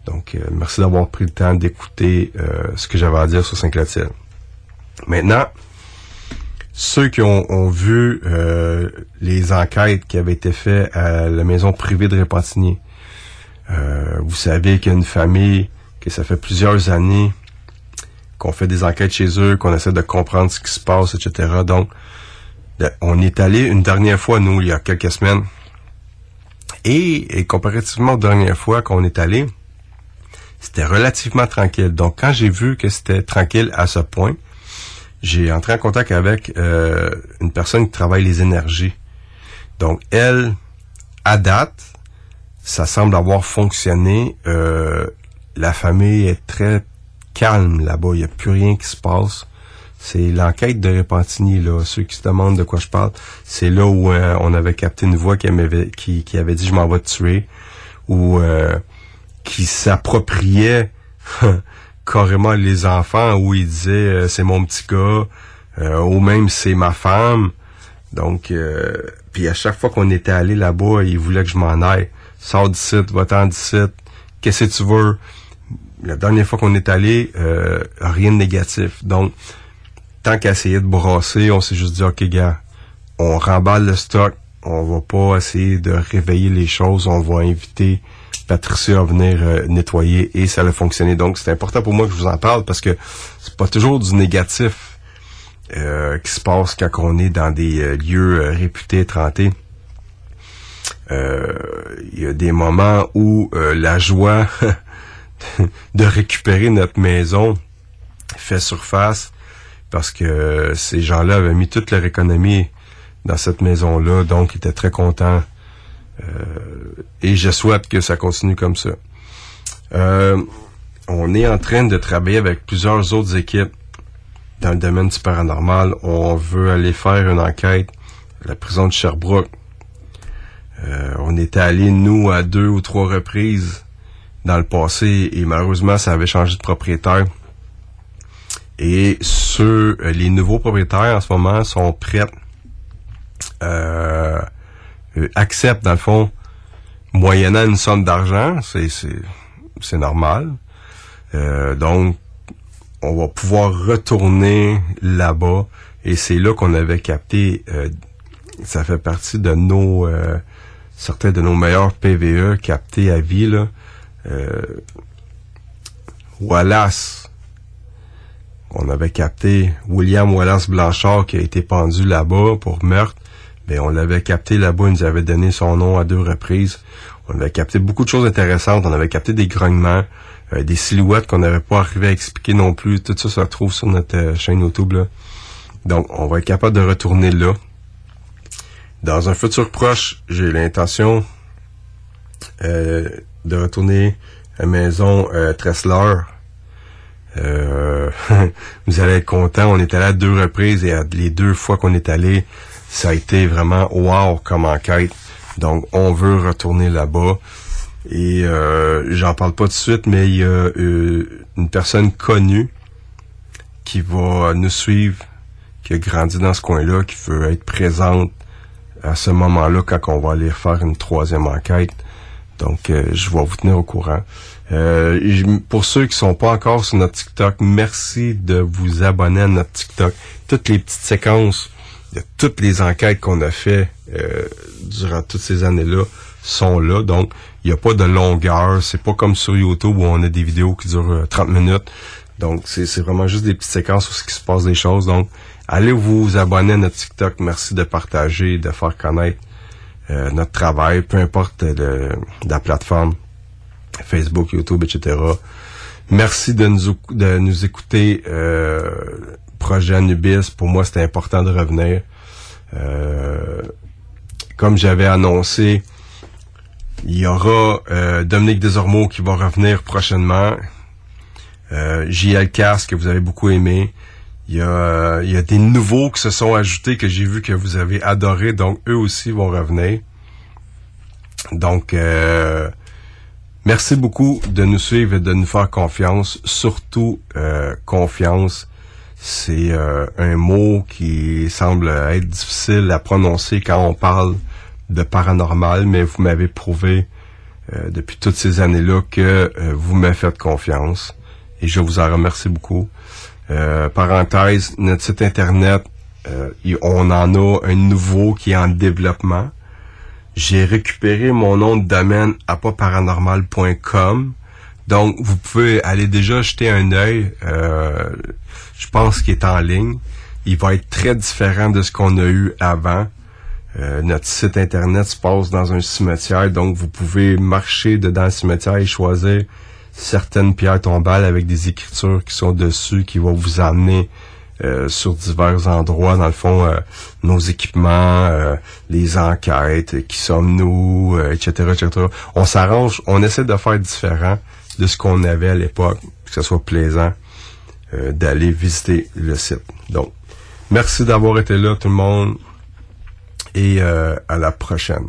Donc, euh, merci d'avoir pris le temps d'écouter euh, ce que j'avais à dire sur Saint-Clotilde. Maintenant, ceux qui ont, ont vu euh, les enquêtes qui avaient été faites à la maison privée de Repentigny, euh, vous savez qu'il y a une famille que ça fait plusieurs années qu'on fait des enquêtes chez eux, qu'on essaie de comprendre ce qui se passe, etc. Donc, on est allé une dernière fois, nous, il y a quelques semaines. Et, et comparativement aux dernières fois qu'on est allé, c'était relativement tranquille. Donc, quand j'ai vu que c'était tranquille à ce point, j'ai entré en contact avec euh, une personne qui travaille les énergies. Donc, elle, à date, ça semble avoir fonctionné. Euh, la famille est très calme là-bas. Il n'y a plus rien qui se passe. C'est l'enquête de Repentigny, là. Ceux qui se demandent de quoi je parle, c'est là où euh, on avait capté une voix qui, m'avait- qui, qui avait dit « je m'en vais te tuer » ou euh, qui s'appropriait carrément les enfants, où il disait euh, c'est mon petit gars » euh, ou même « c'est ma femme ». Donc, euh, puis à chaque fois qu'on était allé là-bas, il voulait que je m'en aille. Sors d'ici, va-t'en d'ici, qu'est-ce que tu veux? La dernière fois qu'on est allé, euh, rien de négatif. Donc, tant qu'à essayer de brasser, on s'est juste dit, OK, gars, on remballe le stock, on va pas essayer de réveiller les choses, on va inviter Patricia venir euh, nettoyer et ça a fonctionné. Donc, c'est important pour moi que je vous en parle parce que c'est pas toujours du négatif euh, qui se passe quand on est dans des euh, lieux euh, réputés, trentés. Il y a des moments où la joie de récupérer notre maison fait surface parce que ces gens-là avaient mis toute leur économie dans cette maison-là, donc ils étaient très contents. Euh, et je souhaite que ça continue comme ça. Euh, on est en train de travailler avec plusieurs autres équipes dans le domaine du paranormal. On veut aller faire une enquête à la prison de Sherbrooke. Euh, on était allé, nous, à deux ou trois reprises dans le passé et malheureusement, ça avait changé de propriétaire. Et ceux, euh, les nouveaux propriétaires en ce moment sont prêts, euh, euh, acceptent dans le fond, moyennant une somme d'argent, c'est normal. Euh, donc, on va pouvoir retourner là-bas et c'est là qu'on avait capté. euh, ça fait partie de nos euh, certains de nos meilleurs PVE captés à vie là. Euh, Wallace, on avait capté William Wallace Blanchard qui a été pendu là-bas pour meurtre. Mais on l'avait capté là-bas, il nous avait donné son nom à deux reprises. On avait capté beaucoup de choses intéressantes. On avait capté des grognements, euh, des silhouettes qu'on n'avait pas arrivé à expliquer non plus. Tout ça se retrouve sur notre euh, chaîne YouTube. Là. Donc, on va être capable de retourner là. Dans un futur proche, j'ai l'intention euh, de retourner à la maison euh, Tressler. Euh, vous allez être content. On est allé à deux reprises et à les deux fois qu'on est allé, ça a été vraiment wow comme enquête. Donc, on veut retourner là-bas. Et euh, j'en parle pas tout de suite, mais il y a euh, une personne connue qui va nous suivre, qui a grandi dans ce coin-là, qui veut être présente à ce moment-là quand on va aller faire une troisième enquête. Donc, euh, je vais vous tenir au courant. Euh, pour ceux qui sont pas encore sur notre TikTok, merci de vous abonner à notre TikTok. Toutes les petites séquences de toutes les enquêtes qu'on a fait euh, durant toutes ces années-là sont là. Donc, il n'y a pas de longueur. C'est pas comme sur YouTube où on a des vidéos qui durent euh, 30 minutes. Donc, c'est vraiment juste des petites séquences où ce qui se passe des choses. Donc, allez vous abonner à notre TikTok. Merci de partager, de faire connaître euh, notre travail, peu importe le, la plateforme, Facebook, YouTube, etc. Merci de nous, de nous écouter. Euh, projet Anubis, pour moi, c'était important de revenir. Euh, comme j'avais annoncé, il y aura euh, Dominique Desormeaux qui va revenir prochainement. Euh, JL que vous avez beaucoup aimé. Il y, a, il y a des nouveaux qui se sont ajoutés que j'ai vu que vous avez adoré, donc eux aussi vont revenir. Donc, euh, merci beaucoup de nous suivre et de nous faire confiance. Surtout, confiance, c'est euh, un mot qui semble être difficile à prononcer quand on parle de paranormal, mais vous m'avez prouvé euh, depuis toutes ces années-là que euh, vous m'avez fait confiance et je vous en remercie beaucoup. Euh, parenthèse, notre site internet, euh, on en a un nouveau qui est en développement. J'ai récupéré mon nom de domaine à paranormal.com. Donc, vous pouvez aller déjà jeter un œil. Euh, je pense qu'il est en ligne. Il va être très différent de ce qu'on a eu avant. Euh, notre site internet se passe dans un cimetière, donc vous pouvez marcher dedans le cimetière et choisir certaines pierres tombales avec des écritures qui sont dessus, qui vont vous amener euh, sur divers endroits, dans le fond, euh, nos équipements, euh, les enquêtes, qui sommes-nous, etc., etc. On s'arrange, on essaie de faire différent de ce qu'on avait à l'époque, que ce soit plaisant d'aller visiter le site. Donc, merci d'avoir été là, tout le monde, et à la prochaine.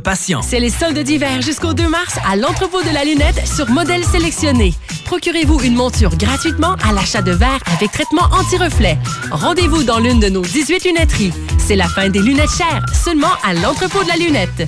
C'est les soldes d'hiver jusqu'au 2 mars à l'entrepôt de la lunette sur modèle sélectionné. Procurez-vous une monture gratuitement à l'achat de verres avec traitement anti-reflet. Rendez-vous dans l'une de nos 18 lunetteries. C'est la fin des lunettes chères, seulement à l'entrepôt de la lunette.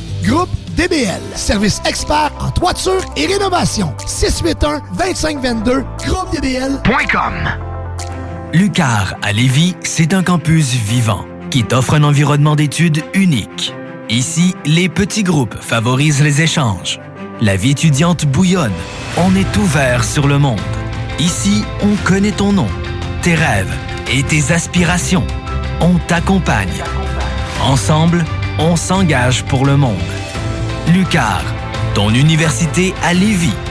Groupe DBL, service expert en toiture et rénovation. 681-2522, groupedbl.com. Lucar à Lévis, c'est un campus vivant qui t'offre un environnement d'études unique. Ici, les petits groupes favorisent les échanges. La vie étudiante bouillonne. On est ouvert sur le monde. Ici, on connaît ton nom, tes rêves et tes aspirations. On t'accompagne. Ensemble, on s'engage pour le monde. Lucar, ton université à Lévis.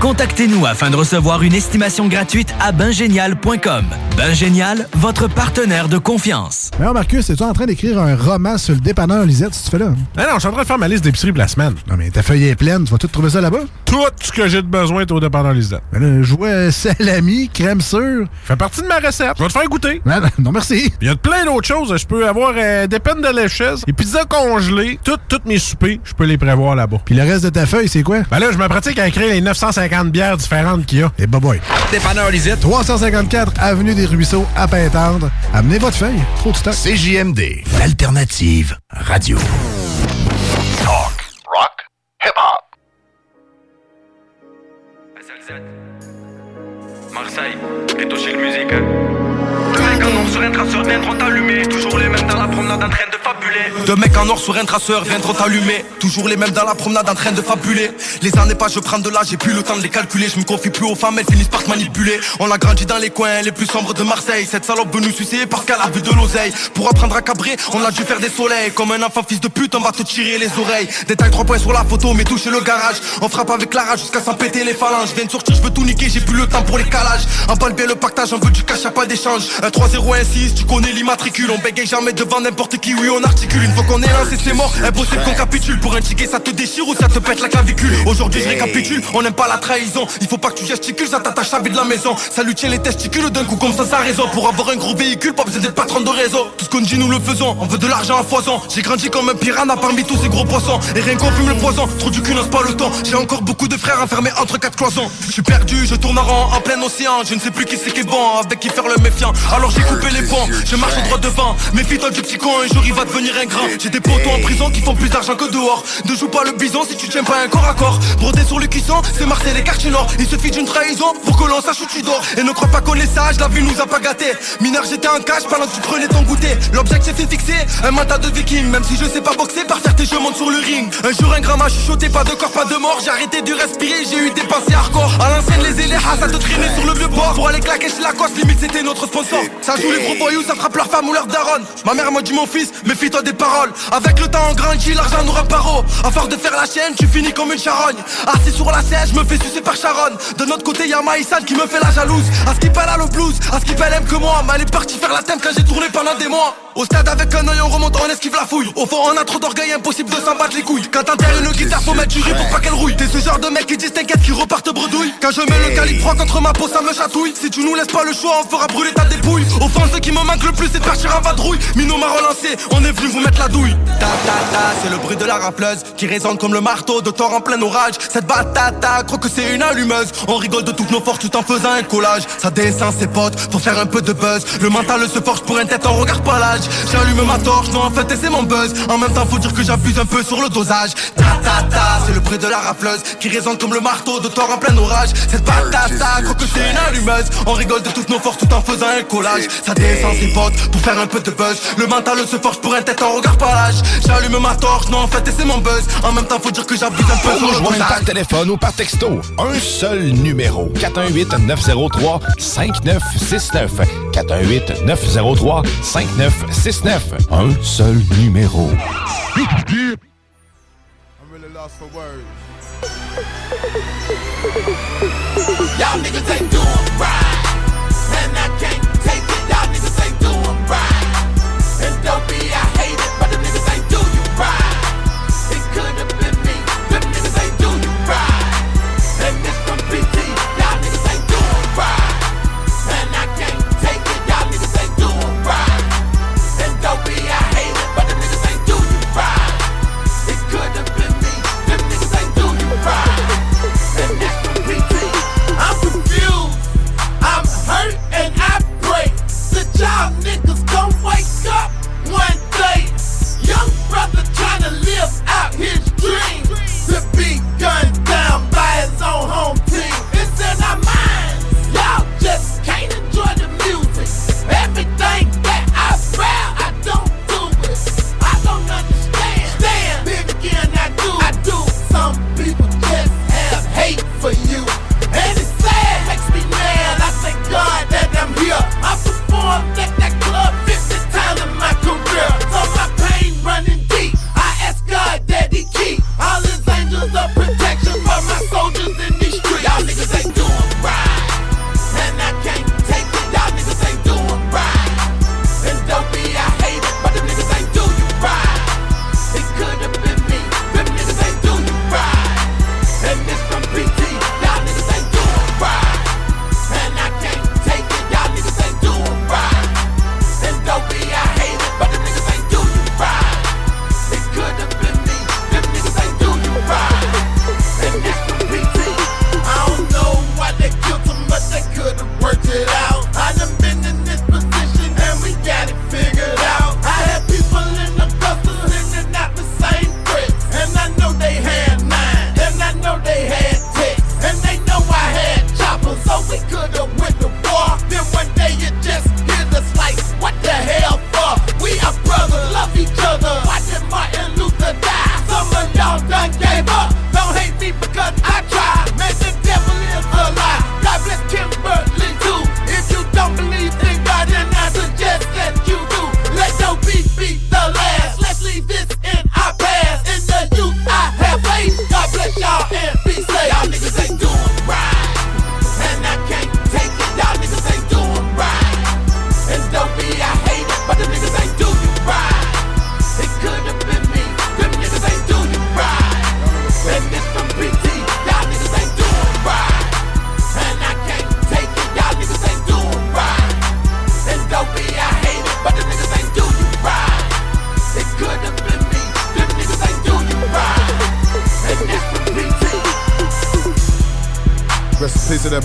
Contactez-nous afin de recevoir une estimation gratuite à bingénial.com. Bingénial, votre partenaire de confiance. Alors Marcus, es-tu en train d'écrire un roman sur le dépanneur Lisette, si tu fais là? Non, non, je suis en train de faire ma liste d'épicerie pour la semaine. Non, mais ta feuille est pleine, tu vas tout trouver ça là-bas? Tout ce que j'ai de besoin est au dépanneur Lisette. Ben vois salami, crème sûre. Fait partie de ma recette. Je vais te faire goûter. Non, non, merci. Il y a plein d'autres choses. Je peux avoir euh, des peines de lécheuse, des pizzas congelées, toutes toutes mes soupers, je peux les prévoir là-bas. Puis le reste de ta feuille, c'est quoi? Ben là, je me pratique à écrire les 950 bières différentes qu'il y a. Et bye bye. Dépanneur Lisette. 354 Avenue des Ruisseaux, à Pintendre. Amenez votre feuille. Trop de stock. CJMD, l'alternative radio. Talk, rock, hip-hop. Marseille, t'es touché le musique. Or sur un traceur, viens trop t'allumer. Toujours les mêmes dans la promenade en train de fabuler. Deux mecs en or sur un traceur, viens trop t'allumer. Toujours les mêmes dans la promenade en train de fabuler. Les années pas, je prends de l'âge, j'ai plus le temps de les calculer. Je me confie plus aux femmes, elles finissent par te manipuler. On a grandi dans les coins les plus sombres de Marseille. Cette salope veut nous sucer parce qu'elle a vu de l'oseille. Pour apprendre à cabrer, on a dû faire des soleils. Comme un enfant fils de pute, on va te tirer les oreilles. Détail 3 points sur la photo, mais touchez le garage. On frappe avec la rage jusqu'à s'en péter les phalanges. Je viens de sortir, je veux tout niquer, j'ai plus le temps pour les calages. Embalber le pactage, on veut du cash, à pas d'échange. 3-0 tu connais l'immatricule. On bégaye jamais devant n'importe qui, oui on articule. Une fois qu'on est là c'est, c'est mort, impossible qu'on capitule. Pour un ticket ça te déchire ou ça te pète la clavicule. Aujourd'hui je récapitule, on n'aime pas la trahison. Il faut pas que tu gesticules, ça t'attache à vie de la maison. Ça lui tient les testicules d'un coup comme ça ça raison. Pour avoir un gros véhicule, pas besoin d'être patron de réseau. Tout ce qu'on dit nous le faisons, on veut de l'argent à foison. J'ai grandi comme un piranha parmi tous ces gros poissons. Et rien qu'on fume le poison, trop du cul n'ose pas le temps J'ai encore beaucoup de frères enfermés entre quatre cloisons. Je suis perdu, je tourne en rond en plein océan. Je ne sais plus qui c'est qui est bon, avec qui faire le méfiant. Alors j'ai coupé les ponts, je marche au droit devant. Méfie-toi du petit con, un jour il va devenir un grand. J'ai des potos en prison qui font plus d'argent que dehors. Ne joue pas le bison si tu tiens pas un corps à corps. Brodé sur le cuisson, c'est Marseille les quartiers nord. Il suffit d'une trahison pour que l'on sache où tu dors. Et ne crois pas qu'on est sage, la vie nous a pas gâté. Mineur, j'étais en cache pendant que tu prenais ton goûter. L'objectif est fixé, un matin de viking. Même si je sais pas boxer, par fierté je monte sur le ring. Un jour un grand m'a chuchoté, pas de corps, pas de mort. J'ai arrêté de respirer, j'ai eu des pensées hardcore. À l'ancienne, les éléas, ça te traînait sur le vieux port. Pour aller claquer chez la coste, limite c'était notre sponsor. Ça joue les gros voyous, ça frappe leur femme ou leur daronne. Ma mère m'a dit mon fils, méfie-toi des paroles. Avec le temps on grandit, l'argent nous rend paro. À force de faire la chaîne, tu finis comme une charogne. Assis sur la scène, je me fais sucer par Sharon. De notre côté, y'a Maïsan qui me fait la jalouse. À ce qu'il a le blues, à ce qu'il aime que moi. Mais elle est partie faire la thème quand j'ai tourné pendant des mois. Au stade avec un oeil, on remonte, on esquive la fouille. Au fond, on a trop d'orgueil, impossible de s'en battre les couilles. Quand t'enterres une guitare, faut mettre du riz pour pas qu'elle rouille. T'es ce genre de mec qui disent t'inquiète, qui repartent bredouille. Quand je mets le calibre froid contre ma peau, ça me chatouille. Si tu nous laisses pas le choix, on fera brûler ta dépouille. Au fond, ce qui me manque le plus, c'est de partir en vadrouille. Mino m'a relancé, on est venu vous mettre la douille. Ta ta ta, c'est le bruit de la rafleuse qui résonne comme le marteau de Thor en plein orage. Cette batata, crois que c'est une allumeuse. On rigole de toutes nos forces tout en faisant un collage. Ça descend ses potes pour faire un peu de buzz. Le mental se forge pour un tête, on regarde pas l'âge. J'allume ma torche, non en fait et c'est mon buzz. En même temps, faut dire que j'abuse un peu sur le dosage. Ta ta ta, c'est le bruit de la rafleuse qui résonne comme le marteau de Thor en plein orage. Cette batata, crois que c'est une allumeuse. On rigole de toutes nos forces tout en faisant un collage. Ça descend ses potes pour faire un peu de buzz. Le mental se forge pour un tête, on regarde pas l'âge. J'allume ma torche, non en fait et c'est mon buzz. En même temps, faut dire que j'abuse un peu sur le dosage. par téléphone ou par texto, un seul numéro. 418-903-5969. 418-903-5969. Un seul numéro. Y'all niggas ain't doing.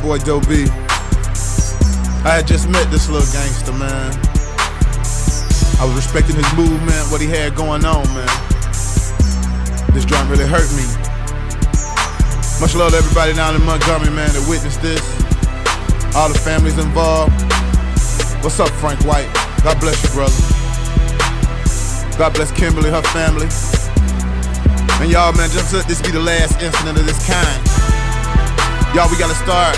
Boy had just met this little gangster, man. I was respecting his movement, what he had going on, man. This joint really hurt me. Much love to everybody down in Montgomery, man, that witnessed this. All the families involved. What's up, Frank White? God bless you, brother. God bless Kimberly, her family. And y'all, man, just let this be the last incident of this kind. Y'all, we gotta start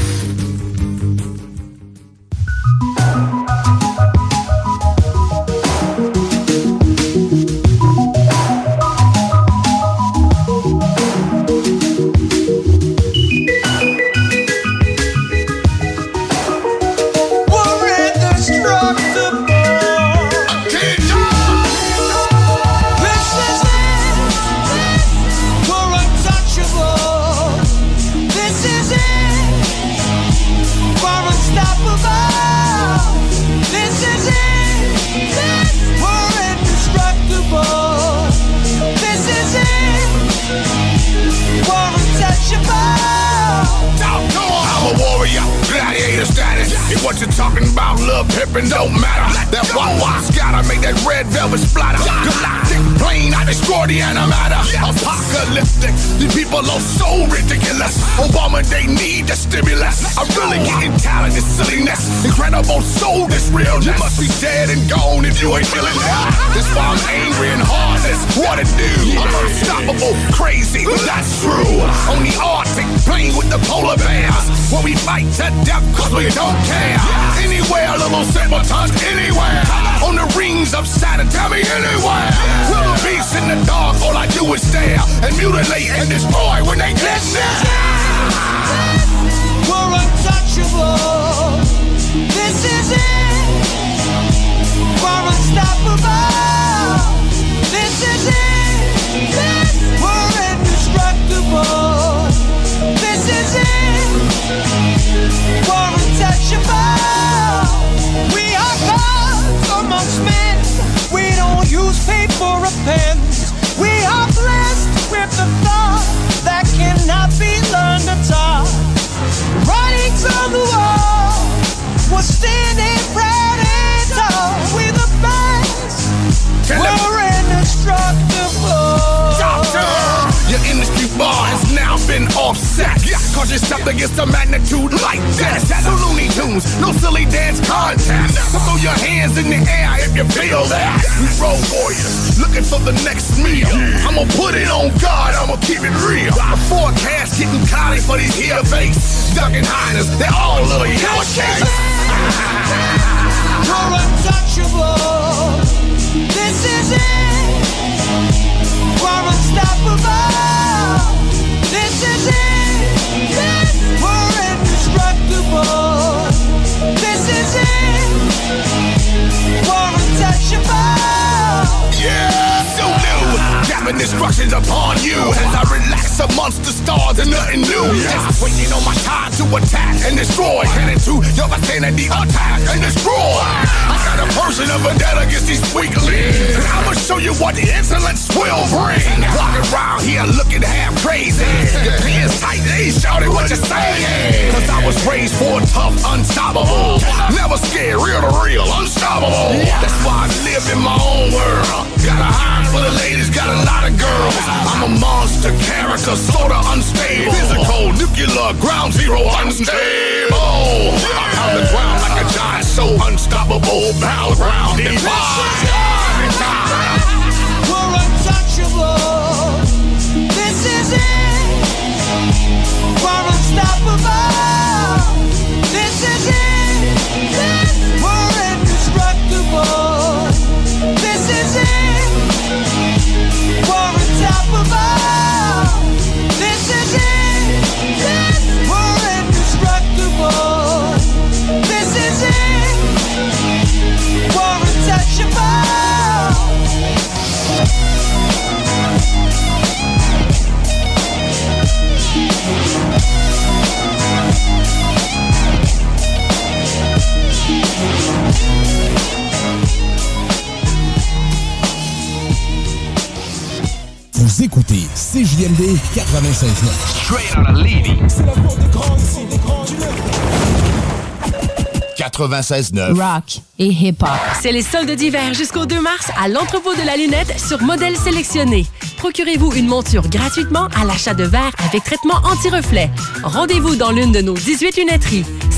Looking for the next meal. I'ma put it on God, I'ma keep it real. The forecast getting cloudy for these here fakes. Ducking hiders, they're all little yellow. We're untouchable. This is it. We're unstoppable. This is it. We're indestructible. This is it. We're untouchable. Yeah, Gapping instructions upon you as I relax amongst the stars and nothing new. Just waiting on my time to attack and destroy. Heading to your vicinity, attack and destroy. I got a version of a dead against these weaklings. And I'ma show you what the insolence will bring. Walking around here looking half crazy. Your pants tight, they shouting what you saying. Cause I was raised for tough, unstoppable. Never scared, real to real, unstoppable. That's why I live in my own world. Got a eye for the ladies, got a lot of girls. I'm a monster character, sorta unstable. Physical, nuclear, ground zero, unstable. I pound the ground like a giant, so unstoppable. Battleground, We're untouchable. This is it. We're unstoppable. Vous écoutez CJMD 96.9. Straight out of Levy. C'est la cour des grands ici, des grands 96.9. Rock et hip-hop. C'est les soldes d'hiver jusqu'au 2 mars à l'entrepôt de la lunette sur modèle sélectionné. Procurez-vous une monture gratuitement à l'achat de verre avec traitement anti-reflet. Rendez-vous dans l'une de nos 18 lunetteries.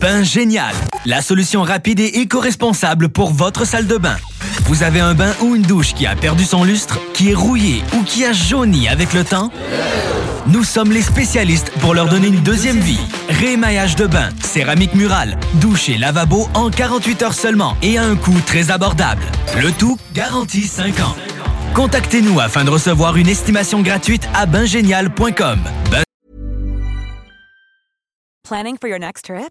Bain Génial, la solution rapide et éco-responsable pour votre salle de bain. Vous avez un bain ou une douche qui a perdu son lustre, qui est rouillé ou qui a jauni avec le temps? Nous sommes les spécialistes pour leur donner une deuxième vie. Rémaillage de bain, céramique murale, douche et lavabo en 48 heures seulement et à un coût très abordable. Le tout garantie 5 ans. Contactez-nous afin de recevoir une estimation gratuite à baingénial.com. Bain- Planning for your next trip?